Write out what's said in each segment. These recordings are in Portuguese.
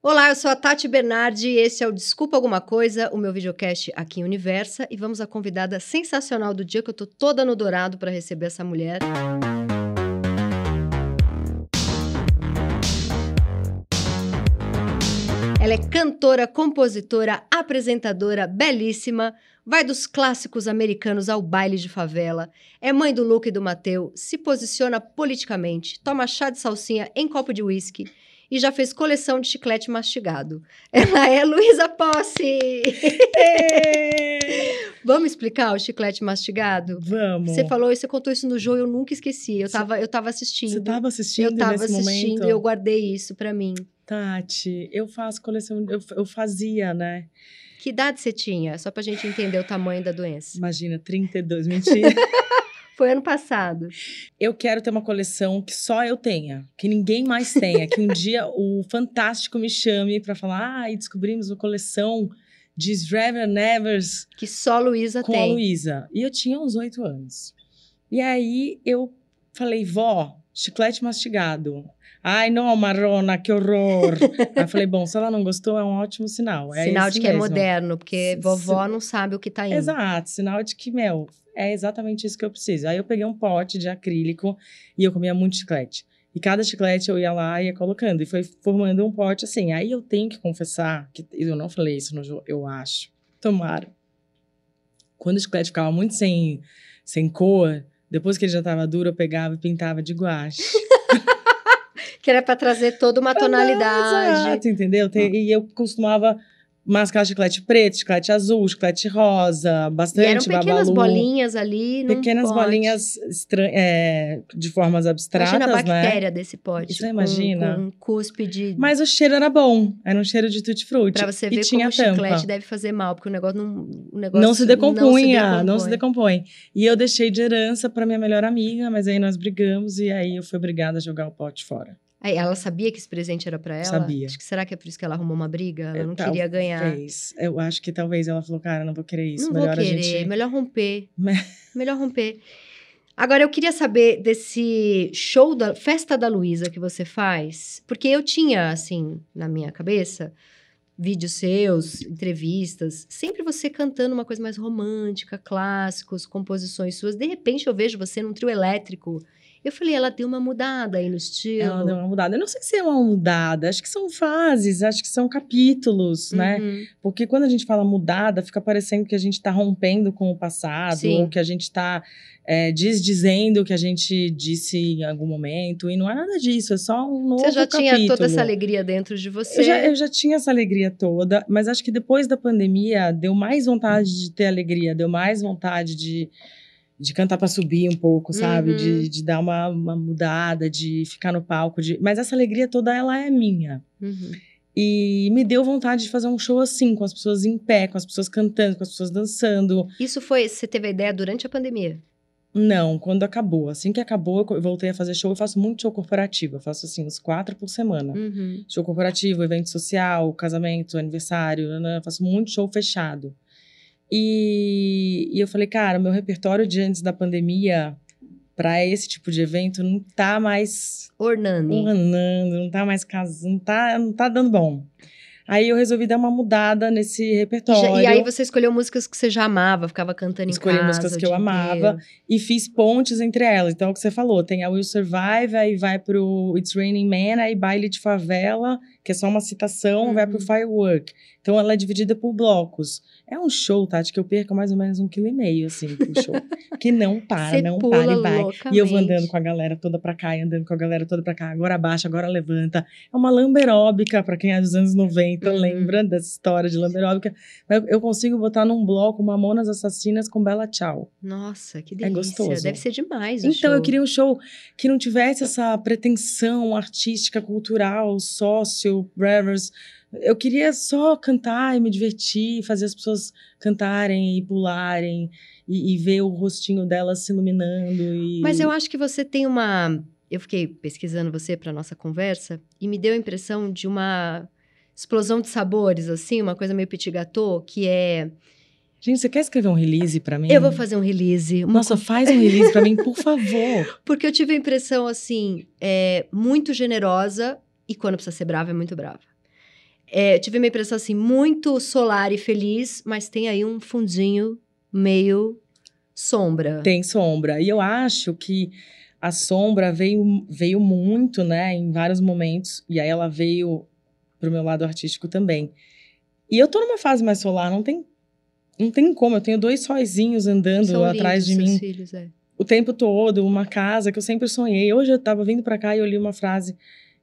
Olá, eu sou a Tati Bernardi e esse é o Desculpa Alguma Coisa, o meu videocast aqui em Universa. E vamos à convidada sensacional do dia, que eu tô toda no dourado para receber essa mulher. Ela é cantora, compositora, apresentadora, belíssima, vai dos clássicos americanos ao baile de favela, é mãe do Luke e do Mateu, se posiciona politicamente, toma chá de salsinha em copo de uísque e já fez coleção de chiclete mastigado. Ela é Luísa Posse! Vamos explicar o chiclete mastigado? Vamos. Você falou isso, você contou isso no jogo, eu nunca esqueci. Eu tava, eu tava assistindo. Você tava assistindo Eu tava assistindo momento? e eu guardei isso pra mim. Tati, eu faço coleção, eu, eu fazia, né? Que idade você tinha? Só pra gente entender o tamanho da doença. Imagina, 32, mentira. Foi ano passado. eu quero ter uma coleção que só eu tenha, que ninguém mais tenha, que um dia o Fantástico me chame pra falar, ah, e descobrimos uma coleção de Srever Nevers Que só a Luísa com a tem. Luísa. E eu tinha uns oito anos. E aí eu falei, vó, chiclete mastigado. Ai, não, Marona, que horror. aí eu falei, bom, se ela não gostou, é um ótimo sinal. É Sinal de que é mesmo. moderno, porque vovó não sabe o que tá indo. Exato, sinal de que, meu, é exatamente isso que eu preciso. Aí eu peguei um pote de acrílico e eu comia muito chiclete. E cada chiclete eu ia lá e ia colocando. E foi formando um pote assim. Aí eu tenho que confessar, que eu não falei isso no jogo, eu acho. Tomara. Quando o chiclete ficava muito sem, sem cor, depois que ele já tava duro, eu pegava e pintava de guache. Que era pra trazer toda uma tonalidade. Exato, entendeu? E eu costumava mascar chiclete preto, chiclete azul, chiclete rosa, E bastante eram pequenas babalu. bolinhas ali. num Pequenas pote. bolinhas é, de formas abstratas, Imagina a né? bactéria desse pote. Isso, com- imagina. Com, um cuspe de. Mas o cheiro era bom. Era um cheiro de tutti-frutti. Pra você e ver tinha como o chiclete deve fazer mal, porque o negócio não. O negócio Não se decompunha, não se não se decompõe. E eu deixei de herança pra minha melhor amiga, mas aí nós brigamos e aí eu fui obrigada a jogar o pote fora. Aí, ela sabia que esse presente era pra ela? Sabia. Acho que será que é por isso que ela arrumou uma briga? Ela É, não queria ganhar. Eu acho que talvez ela falou, cara, não vou querer isso. Não vou melhor querer, a gente. melhor romper. Me- melhor romper. Agora, eu queria saber desse show da Festa da Luísa que você faz, porque eu tinha, assim, na minha cabeça, vídeos seus, entrevistas, sempre você cantando uma coisa mais romântica, clássicos, composições suas. De repente, eu vejo você num trio elétrico. Eu falei, ela deu uma mudada aí no estilo. Ela deu uma mudada. Eu não sei se é uma mudada, acho que são fases, acho que são capítulos, né? Uhum. Porque quando a gente fala mudada, fica parecendo que a gente está rompendo com o passado, Sim. ou que a gente está desdizendo o que a gente disse em algum momento. E não é nada disso, é só um novo Você já tinha toda capítulo. essa alegria dentro de você. Eu já, eu já tinha essa alegria toda, mas acho que depois da pandemia deu mais vontade de ter alegria, deu mais vontade de, de cantar para subir um pouco, sabe? Uhum. De, de dar uma, uma mudada, de ficar no palco. De... Mas essa alegria toda, ela é minha. Uhum. E me deu vontade de fazer um show assim, com as pessoas em pé, com as pessoas cantando, com as pessoas dançando. Isso foi, você teve a ideia durante a pandemia? Não, quando acabou. Assim que acabou, eu voltei a fazer show. Eu faço muito show corporativo. Eu faço, assim, uns quatro por semana. Uhum. Show corporativo, evento social, casamento, aniversário. Eu faço muito show fechado. E, e eu falei, cara, meu repertório de antes da pandemia para esse tipo de evento não tá mais Ornani. ornando, não tá mais casando, não tá, não tá dando bom. Aí eu resolvi dar uma mudada nesse repertório. e aí você escolheu músicas que você já amava, ficava cantando Escolhi em casa. músicas o que eu amava. inteiro. e fiz pontes entre elas. Então, é o que você falou, tem a Will Survive, aí vai pro It's Raining Man, aí Baile de Favela, que é só uma citação, vai pro Uhum. Firework. Então, ela é dividida por blocos. É um show, Tati, que eu perco mais ou menos um quilo e meio, assim, pro show. que não para, Você não para e vai. loucamente. E eu vou andando com a galera toda pra cá, e andando com a galera toda pra cá. Agora abaixa, agora levanta. É uma lamberóbica, pra quem é dos anos 90, Uhum. lembra dessa história de lamberóbica. Eu, eu consigo botar num bloco Mamonas Assassinas com Bela Tchau. Nossa, que É delícia. gostoso. Deve ser demais o Então, eu show. queria um show que não tivesse essa pretensão artística, cultural, sócio, brevers. Eu queria só cantar e me divertir, fazer as pessoas cantarem e pularem e, e ver o rostinho delas se iluminando. E... Mas eu acho que você tem uma... Eu fiquei pesquisando você para nossa conversa e me deu a impressão de uma explosão de sabores, assim, uma coisa meio petit gâteau, que é... Gente, você quer escrever um release pra mim? Eu vou fazer um release. uma Nossa, faz um release pra mim, por favor. Porque eu tive a impressão, assim, é, muito generosa e quando precisa ser brava, é muito brava. É, tive uma impressão assim, muito solar e feliz, mas tem aí um fundinho meio sombra. Tem sombra. E eu acho que a sombra veio, veio muito, né, em vários momentos. E aí ela veio pro meu lado artístico também. E eu tô numa fase mais solar, não tem, não tem como. Eu tenho dois sozinhos andando São atrás de mim filhos, é. o tempo todo, uma casa que eu sempre sonhei. Hoje eu tava vindo pra cá e eu li uma frase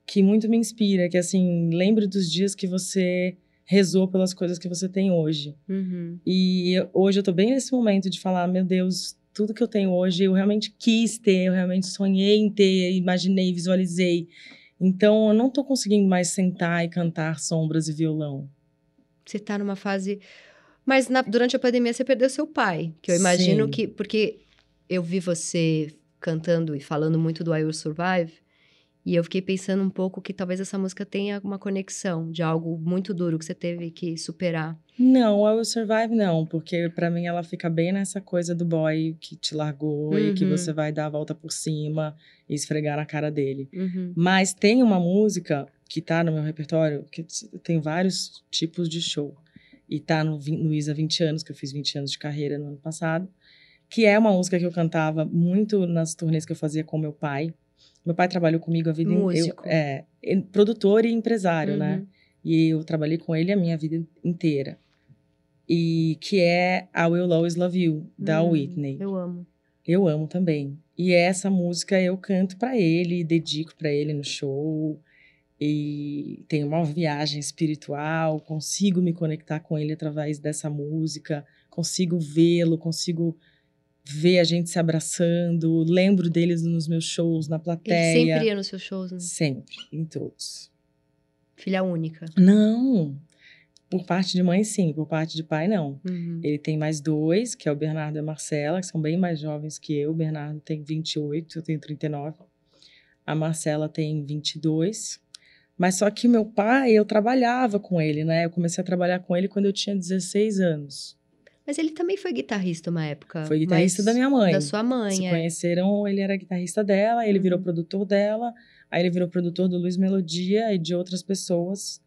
que muito me inspira, que assim, lembre dos dias que você rezou pelas coisas que você tem hoje. Uhum. E hoje eu tô bem nesse momento de falar, meu Deus, tudo que eu tenho hoje eu realmente quis ter, eu realmente sonhei em ter, imaginei, visualizei. Então eu não tô conseguindo mais sentar e cantar sombras e violão. Você tá numa fase. Mas na- durante a pandemia você perdeu seu pai, que eu imagino Sim. que. Porque eu vi você cantando e falando muito do I Will Survive, e eu fiquei pensando um pouco que talvez essa música tenha uma conexão de algo muito duro que você teve que superar. Não, I Will Survive não, porque pra mim ela fica bem nessa coisa do boy que te largou e que Uhum. você vai dar a volta por cima e esfregar na cara dele. Uhum. Mas tem uma música que tá no meu repertório, que tem vários tipos de show. E tá no, no Isa 20 anos, que eu fiz 20 anos de carreira no ano passado. Que é uma música que eu cantava muito nas turnês que eu fazia com meu pai. Meu pai trabalhou comigo a vida inteira. É, produtor e empresário, né? Uhum. E eu trabalhei com ele a minha vida inteira. E que é I Will Always Love You, da Hum, Whitney. Eu amo. Eu amo também. E essa música eu canto pra ele, dedico pra ele no show. E tenho uma viagem espiritual, consigo me conectar com ele através dessa música, consigo vê-lo, consigo ver a gente se abraçando, lembro deles nos meus shows na Ele plateia. sempre ia nos seus shows, né? Sempre, em todos. Filha única. Não. Por parte de mãe, sim. Por parte de pai, não. Uhum. Ele tem mais dois, que é o Bernardo e a Marcela, que são bem mais jovens que eu. O Bernardo tem 28, eu tenho 39. A Marcela tem 22. Mas só que meu pai, eu trabalhava com ele, né? Eu comecei a trabalhar com ele quando eu tinha 16 anos. Mas ele também foi guitarrista uma época. Foi guitarrista da minha mãe. Da sua mãe, Se é. conheceram, ele era guitarrista dela, ele virou Uhum. produtor dela, aí ele virou produtor do Luiz Melodia e de outras pessoas.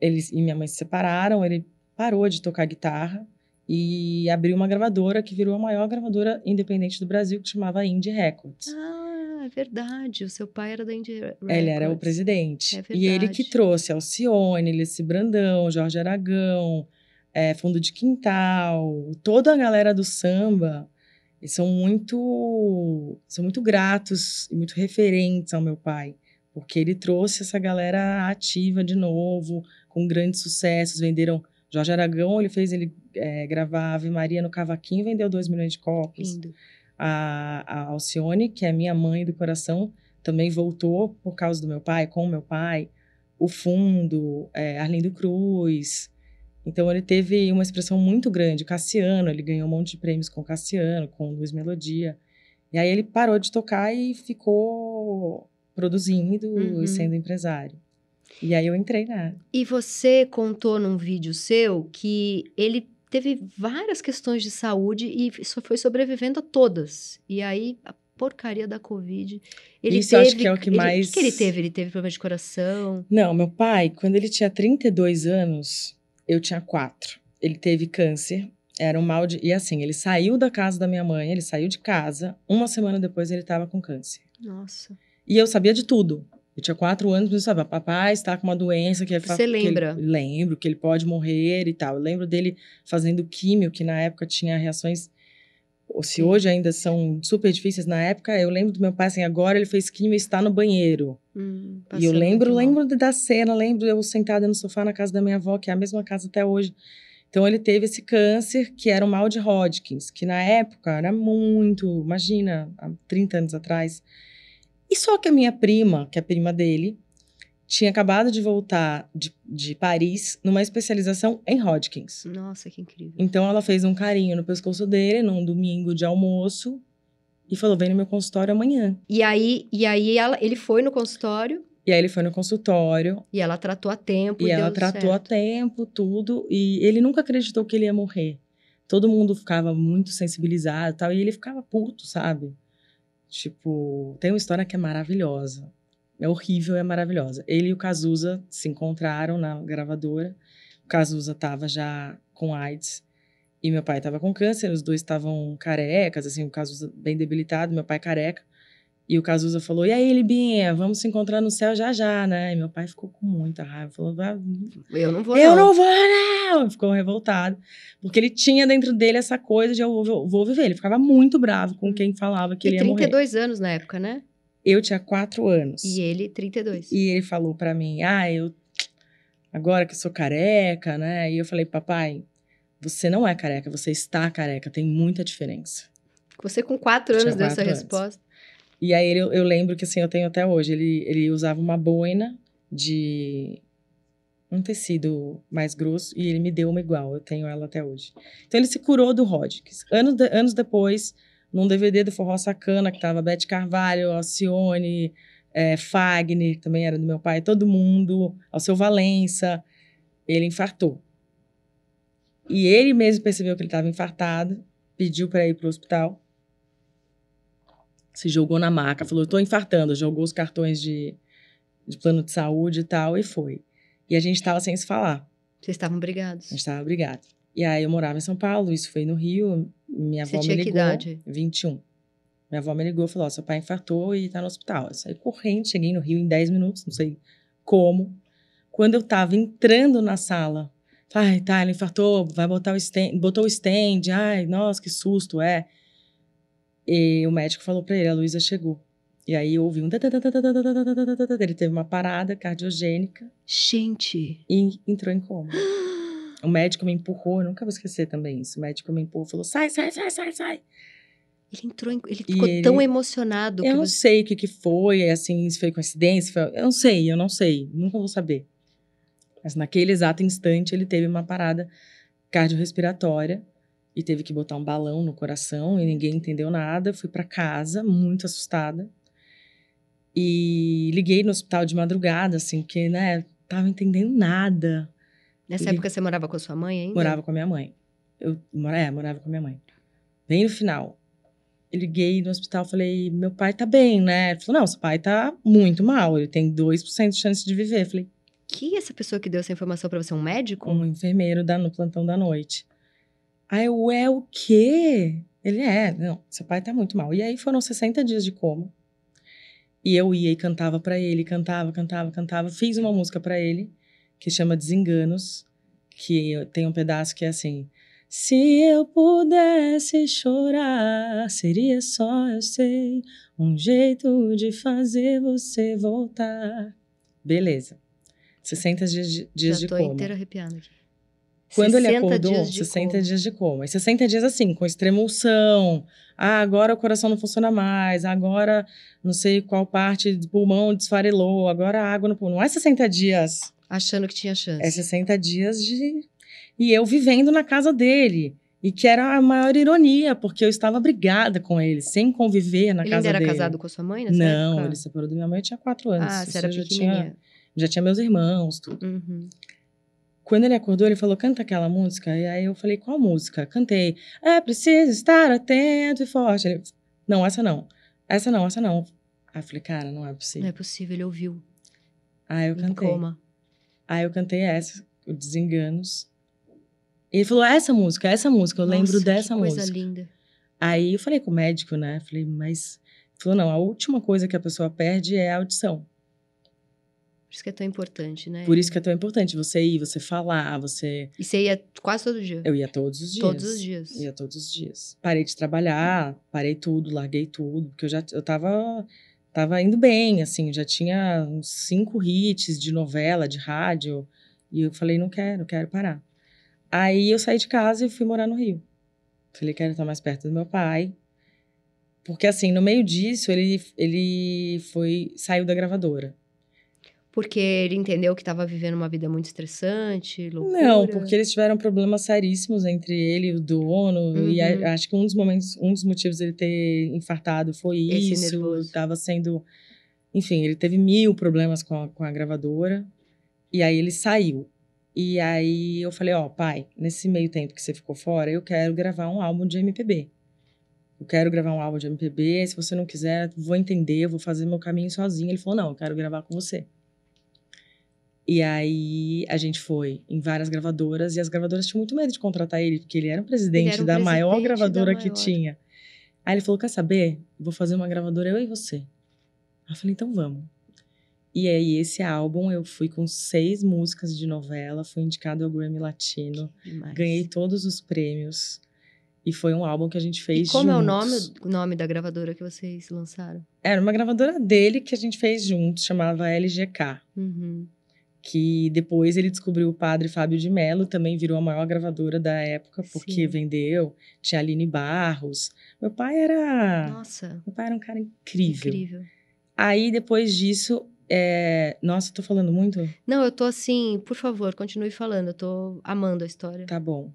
Eles e minha mãe se separaram, ele parou de tocar guitarra e abriu uma gravadora que virou a maior gravadora independente do Brasil, que chamava Indie Records. Ah, é verdade. O seu pai era da Indie Records. Ele era o presidente. É e ele que verdade. trouxe Alcione, Leci Brandão, Jorge Aragão, é, Fundo de Quintal, toda a galera do samba. Eles são muito, são muito gratos e muito referentes ao meu pai. Porque ele trouxe essa galera ativa de novo, com grandes sucessos. Venderam Jorge Aragão, ele fez ele é, gravar Ave Maria no cavaquinho, vendeu 2 milhões de. Lindo. A, a Alcione, que é minha mãe do coração, também voltou por causa do meu pai, com o meu pai. O Fundo, é, Arlindo Cruz. Então ele teve uma expressão muito grande. Cassiano, ele ganhou um monte de prêmios com Cassiano, com Luiz Melodia. E aí ele parou de tocar e ficou produzindo Uhum. e sendo empresário. E aí eu entrei na. E você contou num vídeo seu que ele teve várias questões de saúde e só foi sobrevivendo a todas. E aí, a porcaria da Covid. Ele Isso eu teve. acho que é o que ele- mais- O que ele teve? Ele teve problema de coração. Não, meu pai, quando ele tinha 32 anos, eu tinha 4. Ele teve câncer, era um mal de. E assim, ele saiu da casa da minha mãe, ele saiu de casa, uma semana depois ele estava com câncer. Nossa. E eu sabia de tudo. Eu tinha quatro anos, mas eu sabia, papai está com uma doença que é fa- Você que ele- lembra? lembro que ele pode morrer e tal. Eu lembro dele fazendo químio, que na época tinha reações. Se hoje ainda são super difíceis, na época eu lembro do meu pai assim, agora ele fez químio e está no banheiro. Hum, E eu lembro, lembro da cena, lembro eu sentada no sofá na casa da minha avó, que é a mesma casa até hoje. Então ele teve esse câncer, que era o mal de Hodgkins, que na época era muito, imagina, há 30 anos atrás. E só que a minha prima, que é a prima dele, tinha acabado de voltar de, de Paris numa especialização em Hodgkins. Nossa, que incrível. Então ela fez um carinho no pescoço dele num domingo de almoço e falou: vem no meu consultório amanhã. E aí, e aí ela, ele foi no consultório E aí ele foi no consultório, e ela tratou a tempo. E E, ela tratou a certo. tempo, tudo. E ele nunca acreditou que ele ia morrer. Todo mundo ficava muito sensibilizado e tal. E ele ficava puto, sabe? Tipo, tem uma história que é maravilhosa. É horrível, é maravilhosa. Ele e o Cazuza se encontraram na gravadora. O Cazuza tava já com AIDS e meu pai tava com câncer. Os dois estavam carecas, assim, o Cazuza bem debilitado, meu pai careca. E o Cazuza falou: E aí, Libinha, vamos se encontrar no céu já já, né? E meu pai ficou com muita raiva. Falou: Eu não vou, Eu não. não vou, não! Ficou revoltado. Porque ele tinha dentro dele essa coisa de eu vou, vou viver. Ele ficava muito bravo com quem falava que E ele ia morrer. 32 anos na época, né? Eu tinha quatro anos. E ele, 32. E ele falou pra mim: Ah, eu. Agora que eu sou careca, né? E eu falei: Papai, você não é careca, você está careca. Tem muita diferença. Você com 4 Eu anos deu essa quatro resposta. E aí ele- eu, lembro que assim, eu tenho até hoje. Ele, ele usava uma boina de um tecido mais grosso e ele me deu uma igual. Eu tenho ela até hoje. Então ele se curou do Hodgkins. Anos, de- anos depois, num DVD do Forró Sacana, que tava Beth Carvalho, Alcione, é, Fagner, também era do meu pai, todo mundo, Alceu Valença, ele infartou. E ele mesmo percebeu que ele estava infartado, pediu para ir para o hospital se jogou na maca, falou: tô infartando, jogou os cartões de, de plano de saúde e tal, e foi. E a gente tava sem se falar, Vocês estavam brigados. a gente tava brigado. E aí eu morava em São Paulo, isso foi no Rio, minha Você avó tinha me que ligou. idade? 21. Minha avó me ligou e falou: ó, seu pai infartou e tá no hospital. Eu saí correndo, cheguei no Rio em 10 minutos, não sei como. Quando eu tava entrando na sala, ai, tá, ele infartou, vai botar o stand, botou o stand, ai, nossa, que susto, é. E o médico falou pra ele: a Luísa chegou. E aí eu ouvi um. Ele teve uma parada cardiogênica Gente. e entrou em coma. O médico me empurrou, nunca vou esquecer também isso. O médico me empurrou falou: sai, sai, sai, sai, sai. Ele entrou em... Ele ficou ele- tão emocionado Eu não você... sei o que, que foi, assim, se foi coincidência. foi- Eu não sei, eu não sei. Nunca vou saber. Mas naquele exato instante ele teve uma parada cardiorrespiratória e teve que botar um balão no coração e ninguém entendeu nada. Fui pra casa, muito assustada. E liguei no hospital de madrugada, assim, porque, né, tava entendendo nada. Nessa Ele- época você morava com a sua mãe ainda? Morava com a minha mãe. Eu é, morava com a minha mãe. Bem no final. Eu liguei no hospital falei, meu pai tá bem, né? Ele falou, não, seu pai tá muito mal, ele tem 2% de chance de viver. Eu falei, Que essa pessoa que deu essa informação pra você é um médico? um enfermeiro da, no plantão da noite. Aí eu, é o quê? Ele é, não, seu pai tá muito mal. E aí foram 60 dias de coma. E eu ia e cantava pra ele, cantava, cantava, cantava. Fiz uma música pra ele, que chama Desenganos, que tem um pedaço que é assim: Se eu pudesse chorar, seria só, eu sei, um jeito de fazer você voltar. Beleza. 60 dias de, dias Já de tô coma. inteira arrepiada aqui. Quando ele 60 acordou, dias de 60 coma. dias de coma. E 60 dias assim, com extremulsão. Ah, agora o coração não funciona mais. Agora não sei qual parte do pulmão desfarelou. Agora a água no pulmão. Não é 60 dias. Achando que tinha chance. É 60 dias de. E eu vivendo na casa dele. E que era a maior ironia, porque eu estava brigada com ele, sem conviver na Ele casa ainda era dele. casado com a sua mãe nessa Não, época? ele se separou da minha mãe, eu tinha 4 anos. Ah, você era já tinha, já tinha meus irmãos, tudo. Uhum. Quando ele acordou, ele falou: canta aquela música. E aí eu falei: qual música? Cantei. É preciso estar atento e forte. Ele: não, essa não. Essa não, essa não. Aí eu falei: cara, não é Não possível. é possível, ele ouviu. Aí eu Em cantei. coma. Aí eu cantei essa, o Desenganos. E ele falou: essa música, essa música, eu lembro Nossa, dessa que coisa música. linda. Aí eu falei com o médico, né? Falei, mas. Ele falou: não, a última coisa que a pessoa perde é a audição. Por isso que é tão importante, né? Por isso que é tão importante você ir, você falar, você. E você ia quase todo dia? Eu ia todos os dias. Todos os dias. Ia todos os dias. Parei de trabalhar, parei tudo, larguei tudo, porque eu já eu tava, tava indo bem, assim, já tinha uns cinco hits de novela, de rádio, e eu falei, não quero, quero parar. Aí eu saí de casa e fui morar no Rio. Falei, quero estar mais perto do meu pai. Porque, assim, no meio disso, ele, ele foi, saiu da gravadora. Porque ele entendeu que estava vivendo uma vida muito estressante, loucura. Não, porque eles tiveram problemas seríssimos entre ele e o dono. E Uhum. a- acho que um dos momentos, um dos motivos dele ter infartado foi Esse isso. nervoso. Tava sendo. Enfim, ele teve mil problemas com a, com a gravadora. E aí ele saiu. E aí eu falei, ó, pai, nesse meio tempo que você ficou fora, eu quero gravar um álbum de MPB. eu quero gravar um álbum de MPB, se você não quiser, vou entender, vou fazer meu caminho sozinho. Ele falou, não, eu quero gravar com você. E aí a gente foi em várias gravadoras e as gravadoras tinham muito medo de contratar ele, porque ele era o presidente era da presidente maior da gravadora que maior. tinha. Aí ele falou: Quer saber? Vou fazer uma gravadora eu e você. Aí eu falei: Então vamos. E aí, esse álbum, eu fui com seis músicas de novela, fui indicado ao Grammy Latino, ganhei todos os prêmios. E foi um álbum que a gente E fez como é o nome, juntos. o nome da gravadora que vocês lançaram? Era uma gravadora dele que a gente fez juntos, chamava LGK. Uhum. Que depois ele descobriu o padre Fábio de Mello, também virou a maior gravadora da época, porque Sim. vendeu, tinha Aline Barros. Meu pai era. Nossa, Meu pai era um cara incrível. incrível. Aí depois disso. é, Nossa, eu tô falando muito? Não, eu tô assim, por favor, continue falando, eu tô amando a história. Tá bom.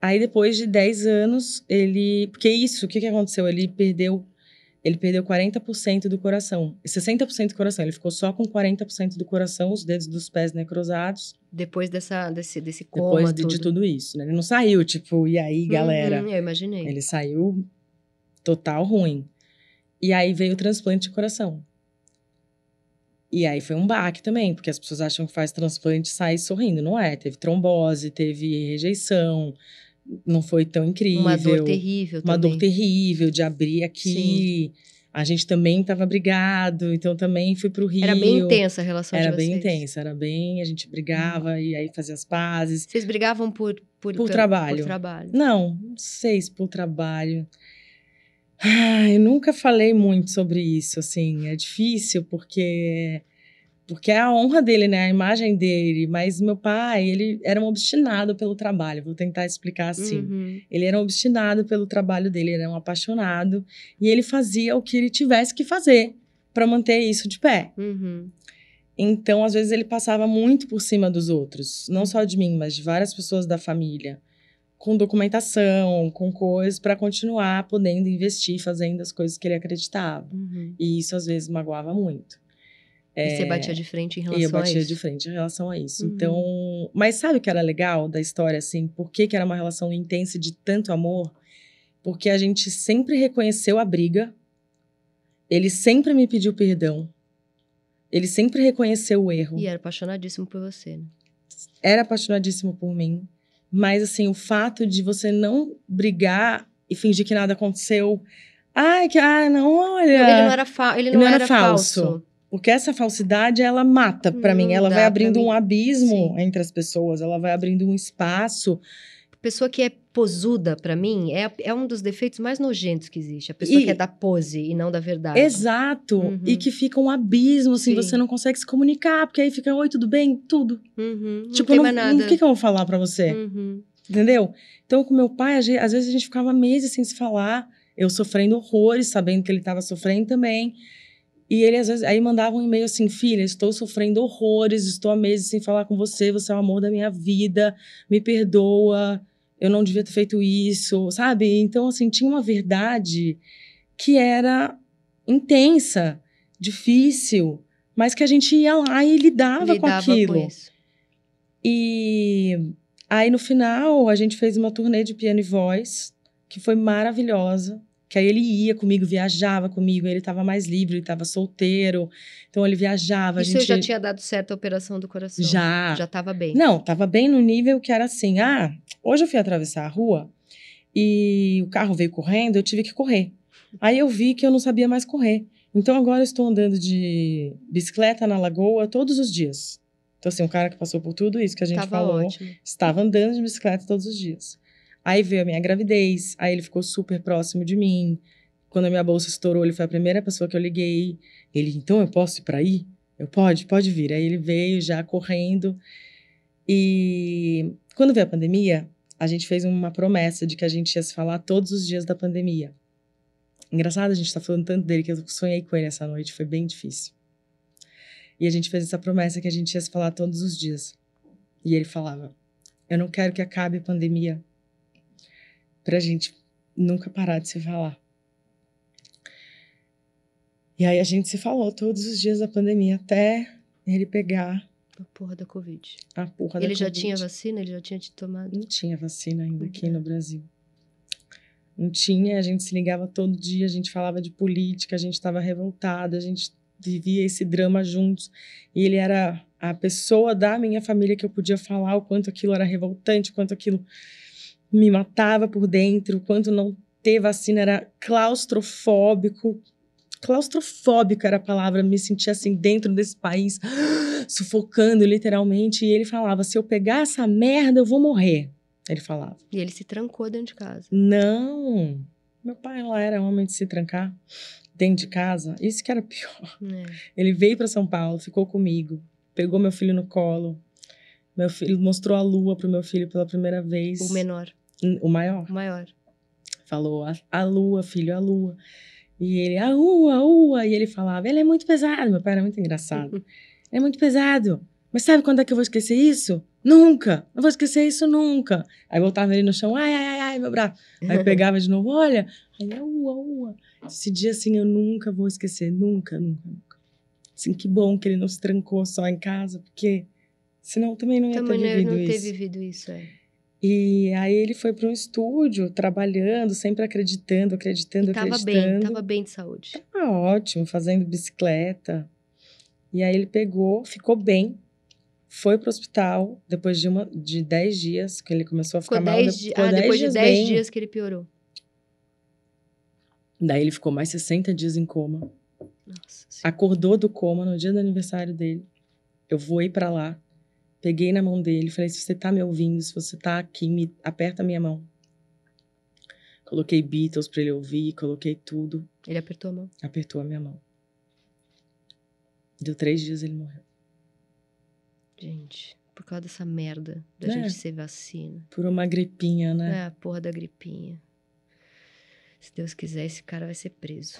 Aí depois de 10 anos, ele. Porque isso, o que, que aconteceu? Ele perdeu. Ele perdeu 40% do coração. 60% do coração. Ele ficou só com 40% do coração, os dedos dos pés necrosados. Depois dessa, desse, desse coma Depois de, tudo. de tudo isso, né? Ele não saiu, tipo, e aí, galera? Uhum, eu imaginei. Ele saiu total ruim. E aí veio o transplante de coração. E aí foi um baque também, porque as pessoas acham que faz transplante e sai sorrindo. Não é. Teve trombose, teve rejeição, não foi tão incrível. Uma dor terrível Uma também. dor terrível de abrir aqui. A gente também estava brigado, então também fui pro Rio. Era bem intensa a relação Era de bem vocês. intensa, era bem. A gente brigava e aí fazia as pazes. Vocês brigavam por... Por, Por trabalho. Por trabalho. Não, não sei se por trabalho. Ah, eu nunca falei muito sobre isso, assim. É difícil porque porque é a honra dele, né? A imagem dele. Mas meu pai, ele era um obstinado pelo trabalho. Vou tentar explicar assim. Uhum. Ele era um obstinado pelo trabalho dele, ele era um apaixonado e ele fazia o que ele tivesse que fazer para manter isso de pé. Uhum. Então, às vezes, ele passava muito por cima dos outros, não só de mim, mas de várias pessoas da família, com documentação, com coisas para continuar podendo investir, fazendo as coisas que ele acreditava. Uhum. E isso às vezes magoava muito. E você batia de frente em É, E relação eu batia a isso? de frente em relação a isso. Uhum. Então, mas sabe o que era legal da história assim? Por que, que era uma relação intensa e de tanto amor? Porque a gente sempre reconheceu a briga. Ele sempre me pediu perdão. Ele sempre reconheceu o erro. E era apaixonadíssimo por você, né? Era apaixonadíssimo por mim. Mas assim, o fato de você não brigar e fingir que nada aconteceu. Ai, que ah, não, olha. Ele não era, fa ele não não era era falso. falso. Porque essa falsidade, ela mata pra Não mim. Ela vai abrindo um abismo Sim. entre as pessoas. Ela vai abrindo um espaço. Pessoa que é posuda, pra mim, é, é um dos defeitos mais nojentos que existe. A pessoa E- que é da pose e não da verdade. Exato. Uhum. E que fica um abismo, assim. Sim. Você não consegue se comunicar. Porque aí fica, oi, tudo bem? Tudo. Uhum, não tipo, não, nada. o que, que eu vou falar pra você? Uhum. Entendeu? Então, com meu pai, às vezes a gente ficava meses sem se falar. Eu sofrendo horrores, sabendo que ele estava sofrendo também. E ele, às vezes, aí mandava um e-mail assim: Filha, estou sofrendo horrores, estou há meses sem falar com você, você é o amor da minha vida, me perdoa, eu não devia ter feito isso, sabe? Então, assim, tinha uma verdade que era intensa, difícil, mas que a gente ia lá e lidava, Lidava com aquilo. isso. E aí, no final, a gente fez uma turnê de piano e voz, que foi maravilhosa. Que aí ele ia comigo, viajava comigo, ele estava mais livre, ele estava solteiro. Então ele viajava. a Isso gente... já tinha dado certo a operação do coração. Já. Já tava bem. Não, tava bem no nível que era assim: ah, hoje eu fui atravessar a rua e o carro veio correndo, eu tive que correr. Aí eu vi que eu não sabia mais correr. Então agora eu estou andando de bicicleta na lagoa todos os dias. Então, assim, um cara que passou por tudo isso que a gente Tava falou, ótimo. estava andando de bicicleta todos os dias. Aí veio a minha gravidez, aí ele ficou super próximo de mim. Quando a minha bolsa estourou, ele foi a primeira pessoa que eu liguei. Ele, então eu posso ir para aí? Eu pode, pode vir. Aí ele veio já correndo. E quando veio a pandemia, a gente fez uma promessa de que a gente ia se falar todos os dias da pandemia. Engraçado, a gente tá falando tanto dele que eu sonhei com ele essa noite, foi bem difícil. E a gente fez essa promessa que a gente ia se falar todos os dias. E ele falava: Eu não quero que acabe a pandemia pra gente nunca parar de se falar. E aí a gente se falou todos os dias da pandemia até ele pegar A porra da Covid. a porra da Ele já Covid. tinha vacina? Ele já tinha te tomado? Não tinha vacina ainda aqui Uhum. no Brasil. Não tinha, a gente se ligava todo dia, a gente falava de política, a gente estava revoltada, a gente vivia esse drama juntos. E ele era a pessoa da minha família que eu podia falar o quanto aquilo era revoltante, o quanto aquilo me matava por dentro, quanto não ter vacina era claustrofóbico. Claustrofóbico era a palavra, me sentia assim dentro desse país, sufocando literalmente. E ele falava: se eu pegar essa merda, eu vou morrer. Ele falava. E ele se trancou dentro de casa. Não. Meu pai lá era homem de se trancar dentro de casa. Isso que era pior. É. Ele veio para São Paulo, ficou comigo, pegou meu filho no colo. Meu filho mostrou a lua pro meu filho pela primeira vez. O menor, O maior. o maior. Falou a, a lua, filho, a lua. E ele, a ua, a ua. E ele falava, ele é muito pesado. Meu pai era muito engraçado. ele é muito pesado. Mas sabe quando é que eu vou esquecer isso? Nunca! Não vou esquecer isso nunca. Aí botava ele no chão, ai, ai, ai, ai, meu braço. Aí pegava de novo, olha. Aí, a ua, a ua. Esse dia, assim, eu nunca vou esquecer. Nunca, nunca, nunca. Assim, que bom que ele não se trancou só em casa, porque senão eu também não ia Também ter não, vivido não ter isso. vivido isso, é. E aí ele foi para um estúdio, trabalhando, sempre acreditando, acreditando, E tava bem, acreditando. tava bem de saúde. Tava ótimo, fazendo bicicleta. E aí ele pegou, ficou bem, foi pro hospital depois de, uma, de 10 dias, que ele começou a ficar Ficou mal. 10 de- dias. Ah, depois de 10 bem. dias que ele piorou. Daí ele ficou mais 60 dias em coma. Nossa. Acordou do coma no dia do aniversário dele. Eu voei pra lá, peguei na mão dele, falei: se você tá me ouvindo, se você tá aqui, me aperta a minha mão. Coloquei Beatles pra ele ouvir, coloquei tudo. Ele apertou a mão. Apertou a minha mão. Deu três dias ele morreu. Gente, por causa dessa merda da É. gente ser vacina. Por uma gripinha, né? É a porra da gripinha. Se Deus quiser, esse cara vai ser preso.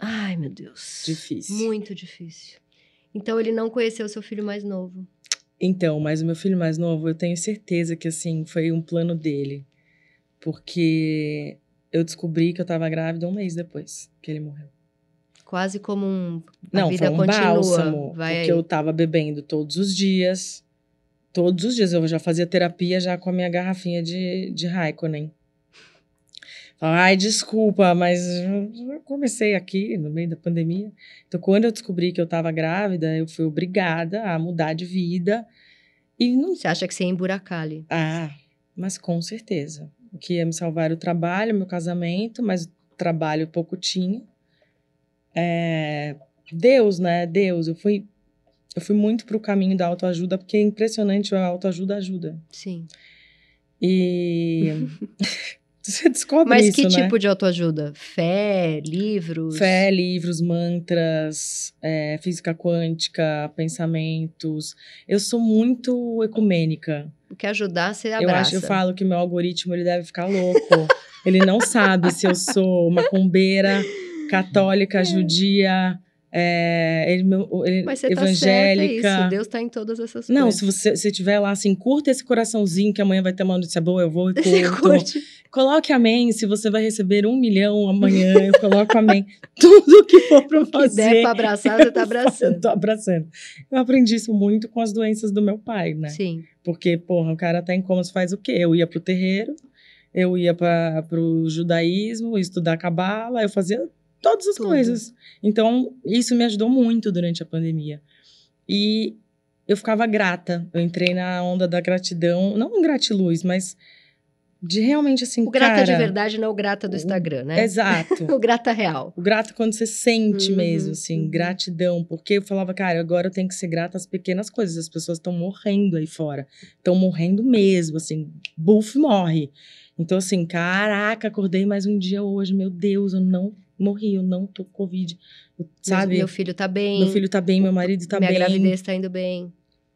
Ai, meu Deus. Difícil. Muito difícil. Então ele não conheceu seu filho mais novo. Então, mas o meu filho mais novo, eu tenho certeza que, assim, foi um plano dele. Porque eu descobri que eu tava grávida um mês depois que ele morreu. Quase como um. A Não, vida foi um continua. bálsamo. Vai porque aí. eu tava bebendo todos os dias. Todos os dias. Eu já fazia terapia já com a minha garrafinha de, de Raikkonen. Ai, desculpa, mas eu comecei aqui no meio da pandemia. Então, quando eu descobri que eu tava grávida, eu fui obrigada a mudar de vida. E não Você acha que você ia emburacar ali? ah, mas com certeza. O que ia me salvar era o trabalho, meu casamento, mas o trabalho pouco tinha. É, Deus, né? Deus. Eu fui, eu fui muito pro caminho da autoajuda, porque é impressionante, a autoajuda ajuda. Sim. E você descobre Mas isso, que né? tipo de autoajuda? Fé, livros? Fé, livros, mantras, é, física quântica, pensamentos. Eu sou muito ecumênica. O que ajudar, você Eu abraça. acho, eu falo que meu algoritmo ele deve ficar louco. ele não sabe se eu sou macumbeira, católica, judia, é, ele, ele- Mas você tá certa, é evangélica. isso. Deus tá em todas essas não, coisas. se você se tiver lá assim, curta esse coraçãozinho que amanhã vai ter uma notícia boa, eu vou e curto. Coloque amém, se você vai receber um milhão amanhã, eu coloco amém. Tudo que for pra eu Que fazer. der pra abraçar, você tá Eu abraçando. tô abraçando. Eu aprendi isso muito com as doenças do meu pai, né? Sim. Porque, porra, o cara tá em coma, você faz o quê? Eu ia pro terreiro, eu ia para pro judaísmo, estudar cabala, eu fazia todas as Tudo. coisas. Então, isso me ajudou muito durante a pandemia. E eu ficava grata. Eu entrei na onda da gratidão, não gratiluz, mas de realmente assim, O grata de cara, verdade não é o grata do Instagram, né? Exato. O grata real. O grato é quando você sente Uhum, mesmo, assim, uhum. gratidão. Porque eu falava, cara, agora eu tenho que ser grata às pequenas coisas. As pessoas estão morrendo aí fora. Estão morrendo mesmo, assim. Buff morre. Então, assim, caraca, acordei mais um dia hoje. Meu Deus, eu não morri, eu não tô com Covid. Eu- sabe? Meu filho tá bem. Meu filho tá bem, meu marido tá minha bem. gravidez tá indo bem.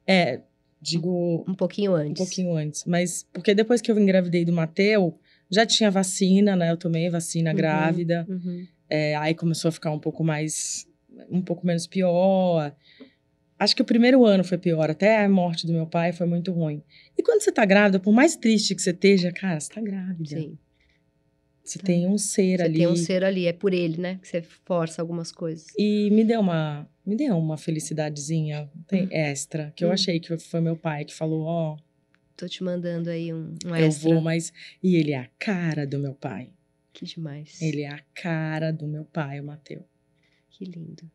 É, digo Um pouquinho um antes. pouquinho antes. Mas, porque depois que eu engravidei do Mateu, já tinha vacina, né? Eu tomei vacina Uhum. grávida. Uhum. É, aí começou a ficar um pouco mais. um pouco menos pior. Acho que o primeiro ano foi pior, até a morte do meu pai foi muito ruim. E quando você tá grávida, por mais triste que você esteja, cara, você tá grávida. Sim. Você tem um ser Você ali. tem um ser ali, é por ele, né? Que você força algumas coisas. E me deu uma. Me deu uma felicidadezinha tem, Hum. extra, que eu Hum. achei que foi meu pai que falou: Ó, Tô te mandando aí um, um eu extra. vou, mas. E ele é a cara do meu pai. Que demais. Ele é a cara do meu pai, o Mateu. Que lindo.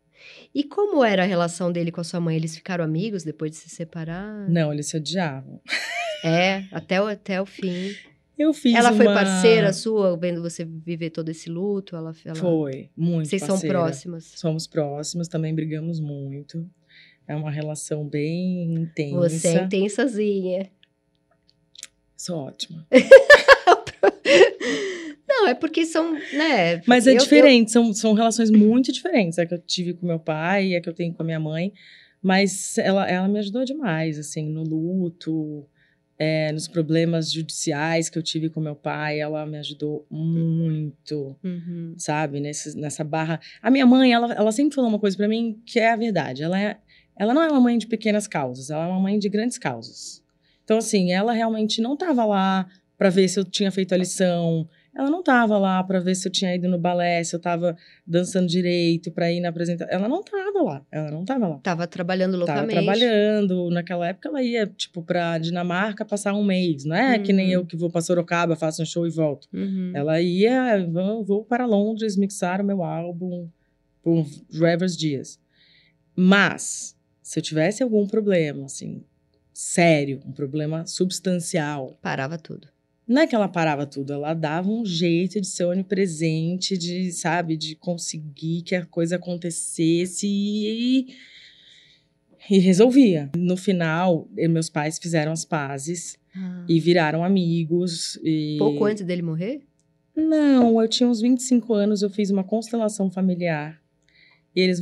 E como era a relação dele com a sua mãe? Eles ficaram amigos depois de se separar? Não, eles se odiavam. É, até o, até o fim. Eu fiz ela foi uma- parceira sua, vendo você viver todo esse luto? Ela, ela... Foi, muito Vocês são parceira. próximas. Somos próximos, também brigamos muito. É uma relação bem intensa. Você é intensazinha. Sou ótima. Não, é porque são, né? Mas é eu- eu- diferente, são, são relações muito diferentes. A que eu tive com meu pai a que eu tenho com a minha mãe. Mas ela, ela me ajudou demais, assim, no luto, é, nos problemas judiciais que eu tive com meu pai. Ela me ajudou muito, Uhum. sabe? Nesse, nessa barra. A minha mãe, ela, ela sempre falou uma coisa pra mim que é a verdade. Ela, é, ela não é uma mãe de pequenas causas, ela é uma mãe de grandes causas. Então, assim, ela realmente não tava lá pra ver se eu tinha feito a lição. Ela não tava lá pra ver se eu tinha ido no balé, se eu tava dançando direito pra ir na apresentação. Ela não tava lá. Ela não tava lá. Tava trabalhando Tava loucamente. trabalhando. Naquela época ela ia, tipo, pra Dinamarca passar um mês. Não é que nem Uhum. eu que vou pra Sorocaba, faço um show e volto. Uhum. Ela ia, vou, vou para Londres mixar o meu álbum por Rever's Dias. Mas, se eu tivesse algum problema, assim, sério, um problema substancial, Parava tudo. Não é que ela parava tudo, ela dava um jeito de ser onipresente, de, sabe, de conseguir que a coisa acontecesse e, e resolvia. No final, meus pais fizeram as pazes e viraram amigos. E... Pouco antes dele morrer? Não, eu tinha uns 25 anos, eu fiz uma constelação familiar. E eles,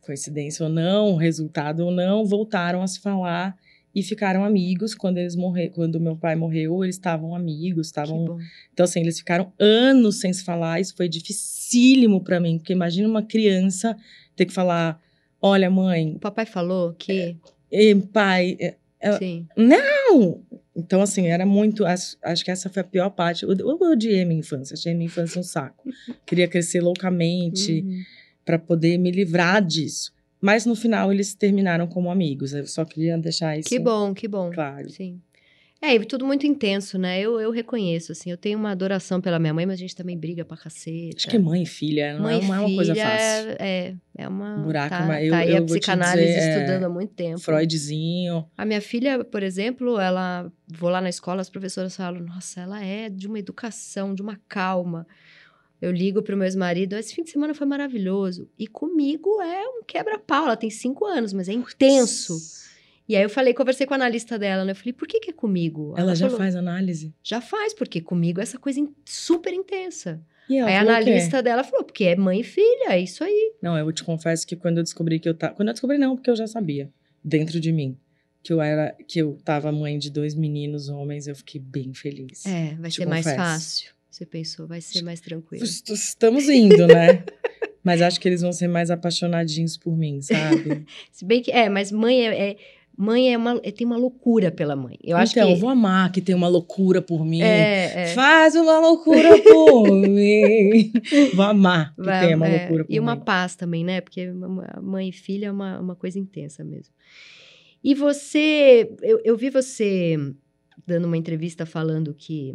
coincidência ou não, resultado ou não, voltaram a se falar e ficaram amigos. Quando eles morrer, quando meu pai morreu, eles estavam amigos, estavam. Então assim, eles ficaram anos sem se falar. Isso foi dificílimo pra mim, porque imagina uma criança ter que falar: "Olha, mãe, O papai falou que. eh, pai, eh, eu- Sim. não! Então, assim, era muito. Acho, acho que essa foi a pior parte. Eu, eu odiei minha infância, achei minha infância um saco. Queria crescer loucamente Uhum. pra poder me livrar disso. Mas no final eles terminaram como amigos. Eu só queria deixar isso Que bom, que bom. claro. Sim. É, e tudo muito intenso, né? Eu, eu reconheço, assim. Eu tenho uma adoração pela minha mãe, mas a gente também briga pra caceta. Acho que mãe e filha não, Mãe é, não é uma coisa filha fácil. É, é uma. Buraco, tá, mas eu- tá aí eu a vou te psicanálise dizer, é, estudando há muito tempo. Freudzinho. A minha filha, por exemplo, ela vou lá na escola, as professoras falam: "Nossa, ela é de uma educação, de uma calma". Eu ligo pro meu ex-marido, esse fim de semana foi maravilhoso. E comigo é um quebra-pau. Ela tem cinco anos, mas é intenso. E aí eu falei, conversei com a analista dela, né? Eu falei, por que, que é comigo? Ela já falou, faz análise. Já faz, porque comigo é essa coisa in- super intensa. E ela aí a analista dela falou, porque é mãe e filha, é isso aí. Não, eu te confesso que quando eu descobri que eu tava. Quando eu descobri, não, porque eu já sabia, dentro de mim, que eu era. que eu tava mãe de dois meninos homens, eu fiquei bem feliz. É, vai ser mais confesso. fácil. Você pensou, vai ser mais tranquilo. Est- Estamos indo, né? Mas acho que eles vão ser mais apaixonadinhos por mim, sabe? Se bem que, é, mas mãe é, é- mãe é uma, é- tem uma loucura pela mãe. Eu acho então, que eu vou amar que tem uma loucura por mim. é, é. Faz uma loucura por mim. Vou amar que Vai- tenha uma é, loucura por E uma mim. paz também, né? Porque mãe e filha é uma, uma coisa intensa mesmo. E você, eu, eu vi você dando uma entrevista falando que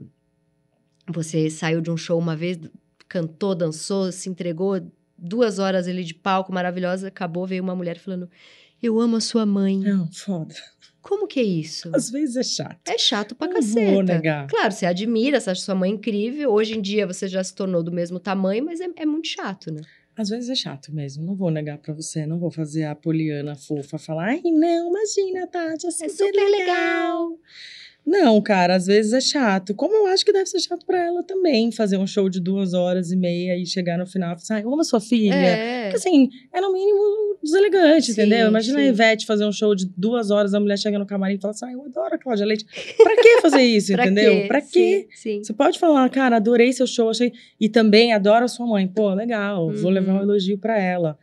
você saiu de um show uma vez, cantou, dançou, se entregou duas horas ali de palco maravilhosa, acabou, veio uma mulher falando: Eu amo a sua mãe. Não, foda. Como que é isso? Às vezes é chato. É chato pra Não caceta. vou negar. Claro, você admira, você acha sua mãe incrível. Hoje em dia você já se tornou do mesmo tamanho, mas é, é muito chato, né? Às vezes é chato mesmo. Não vou negar pra você. Não vou fazer a poliana fofa falar, ai, não, imagina, Tati, é super, É super legal. Não, cara, às vezes é chato. Como eu acho que deve ser chato pra ela também, fazer um show de duas horas e meia e chegar no final e falar, ai, eu amo a sua filha. É. Porque assim, é no mínimo deselegante, Sim, entendeu? Imagina sim. a Ivete fazer um show de duas horas, a mulher chega no camarim e fala assim, ai, eu adoro a Cláudia Leite. Pra que fazer isso, Pra entendeu? quê? Pra quê? Sim, sim. Você pode falar, cara, adorei seu show, achei. E também adoro a sua mãe. Pô, legal, vou Uhum. levar um elogio pra ela.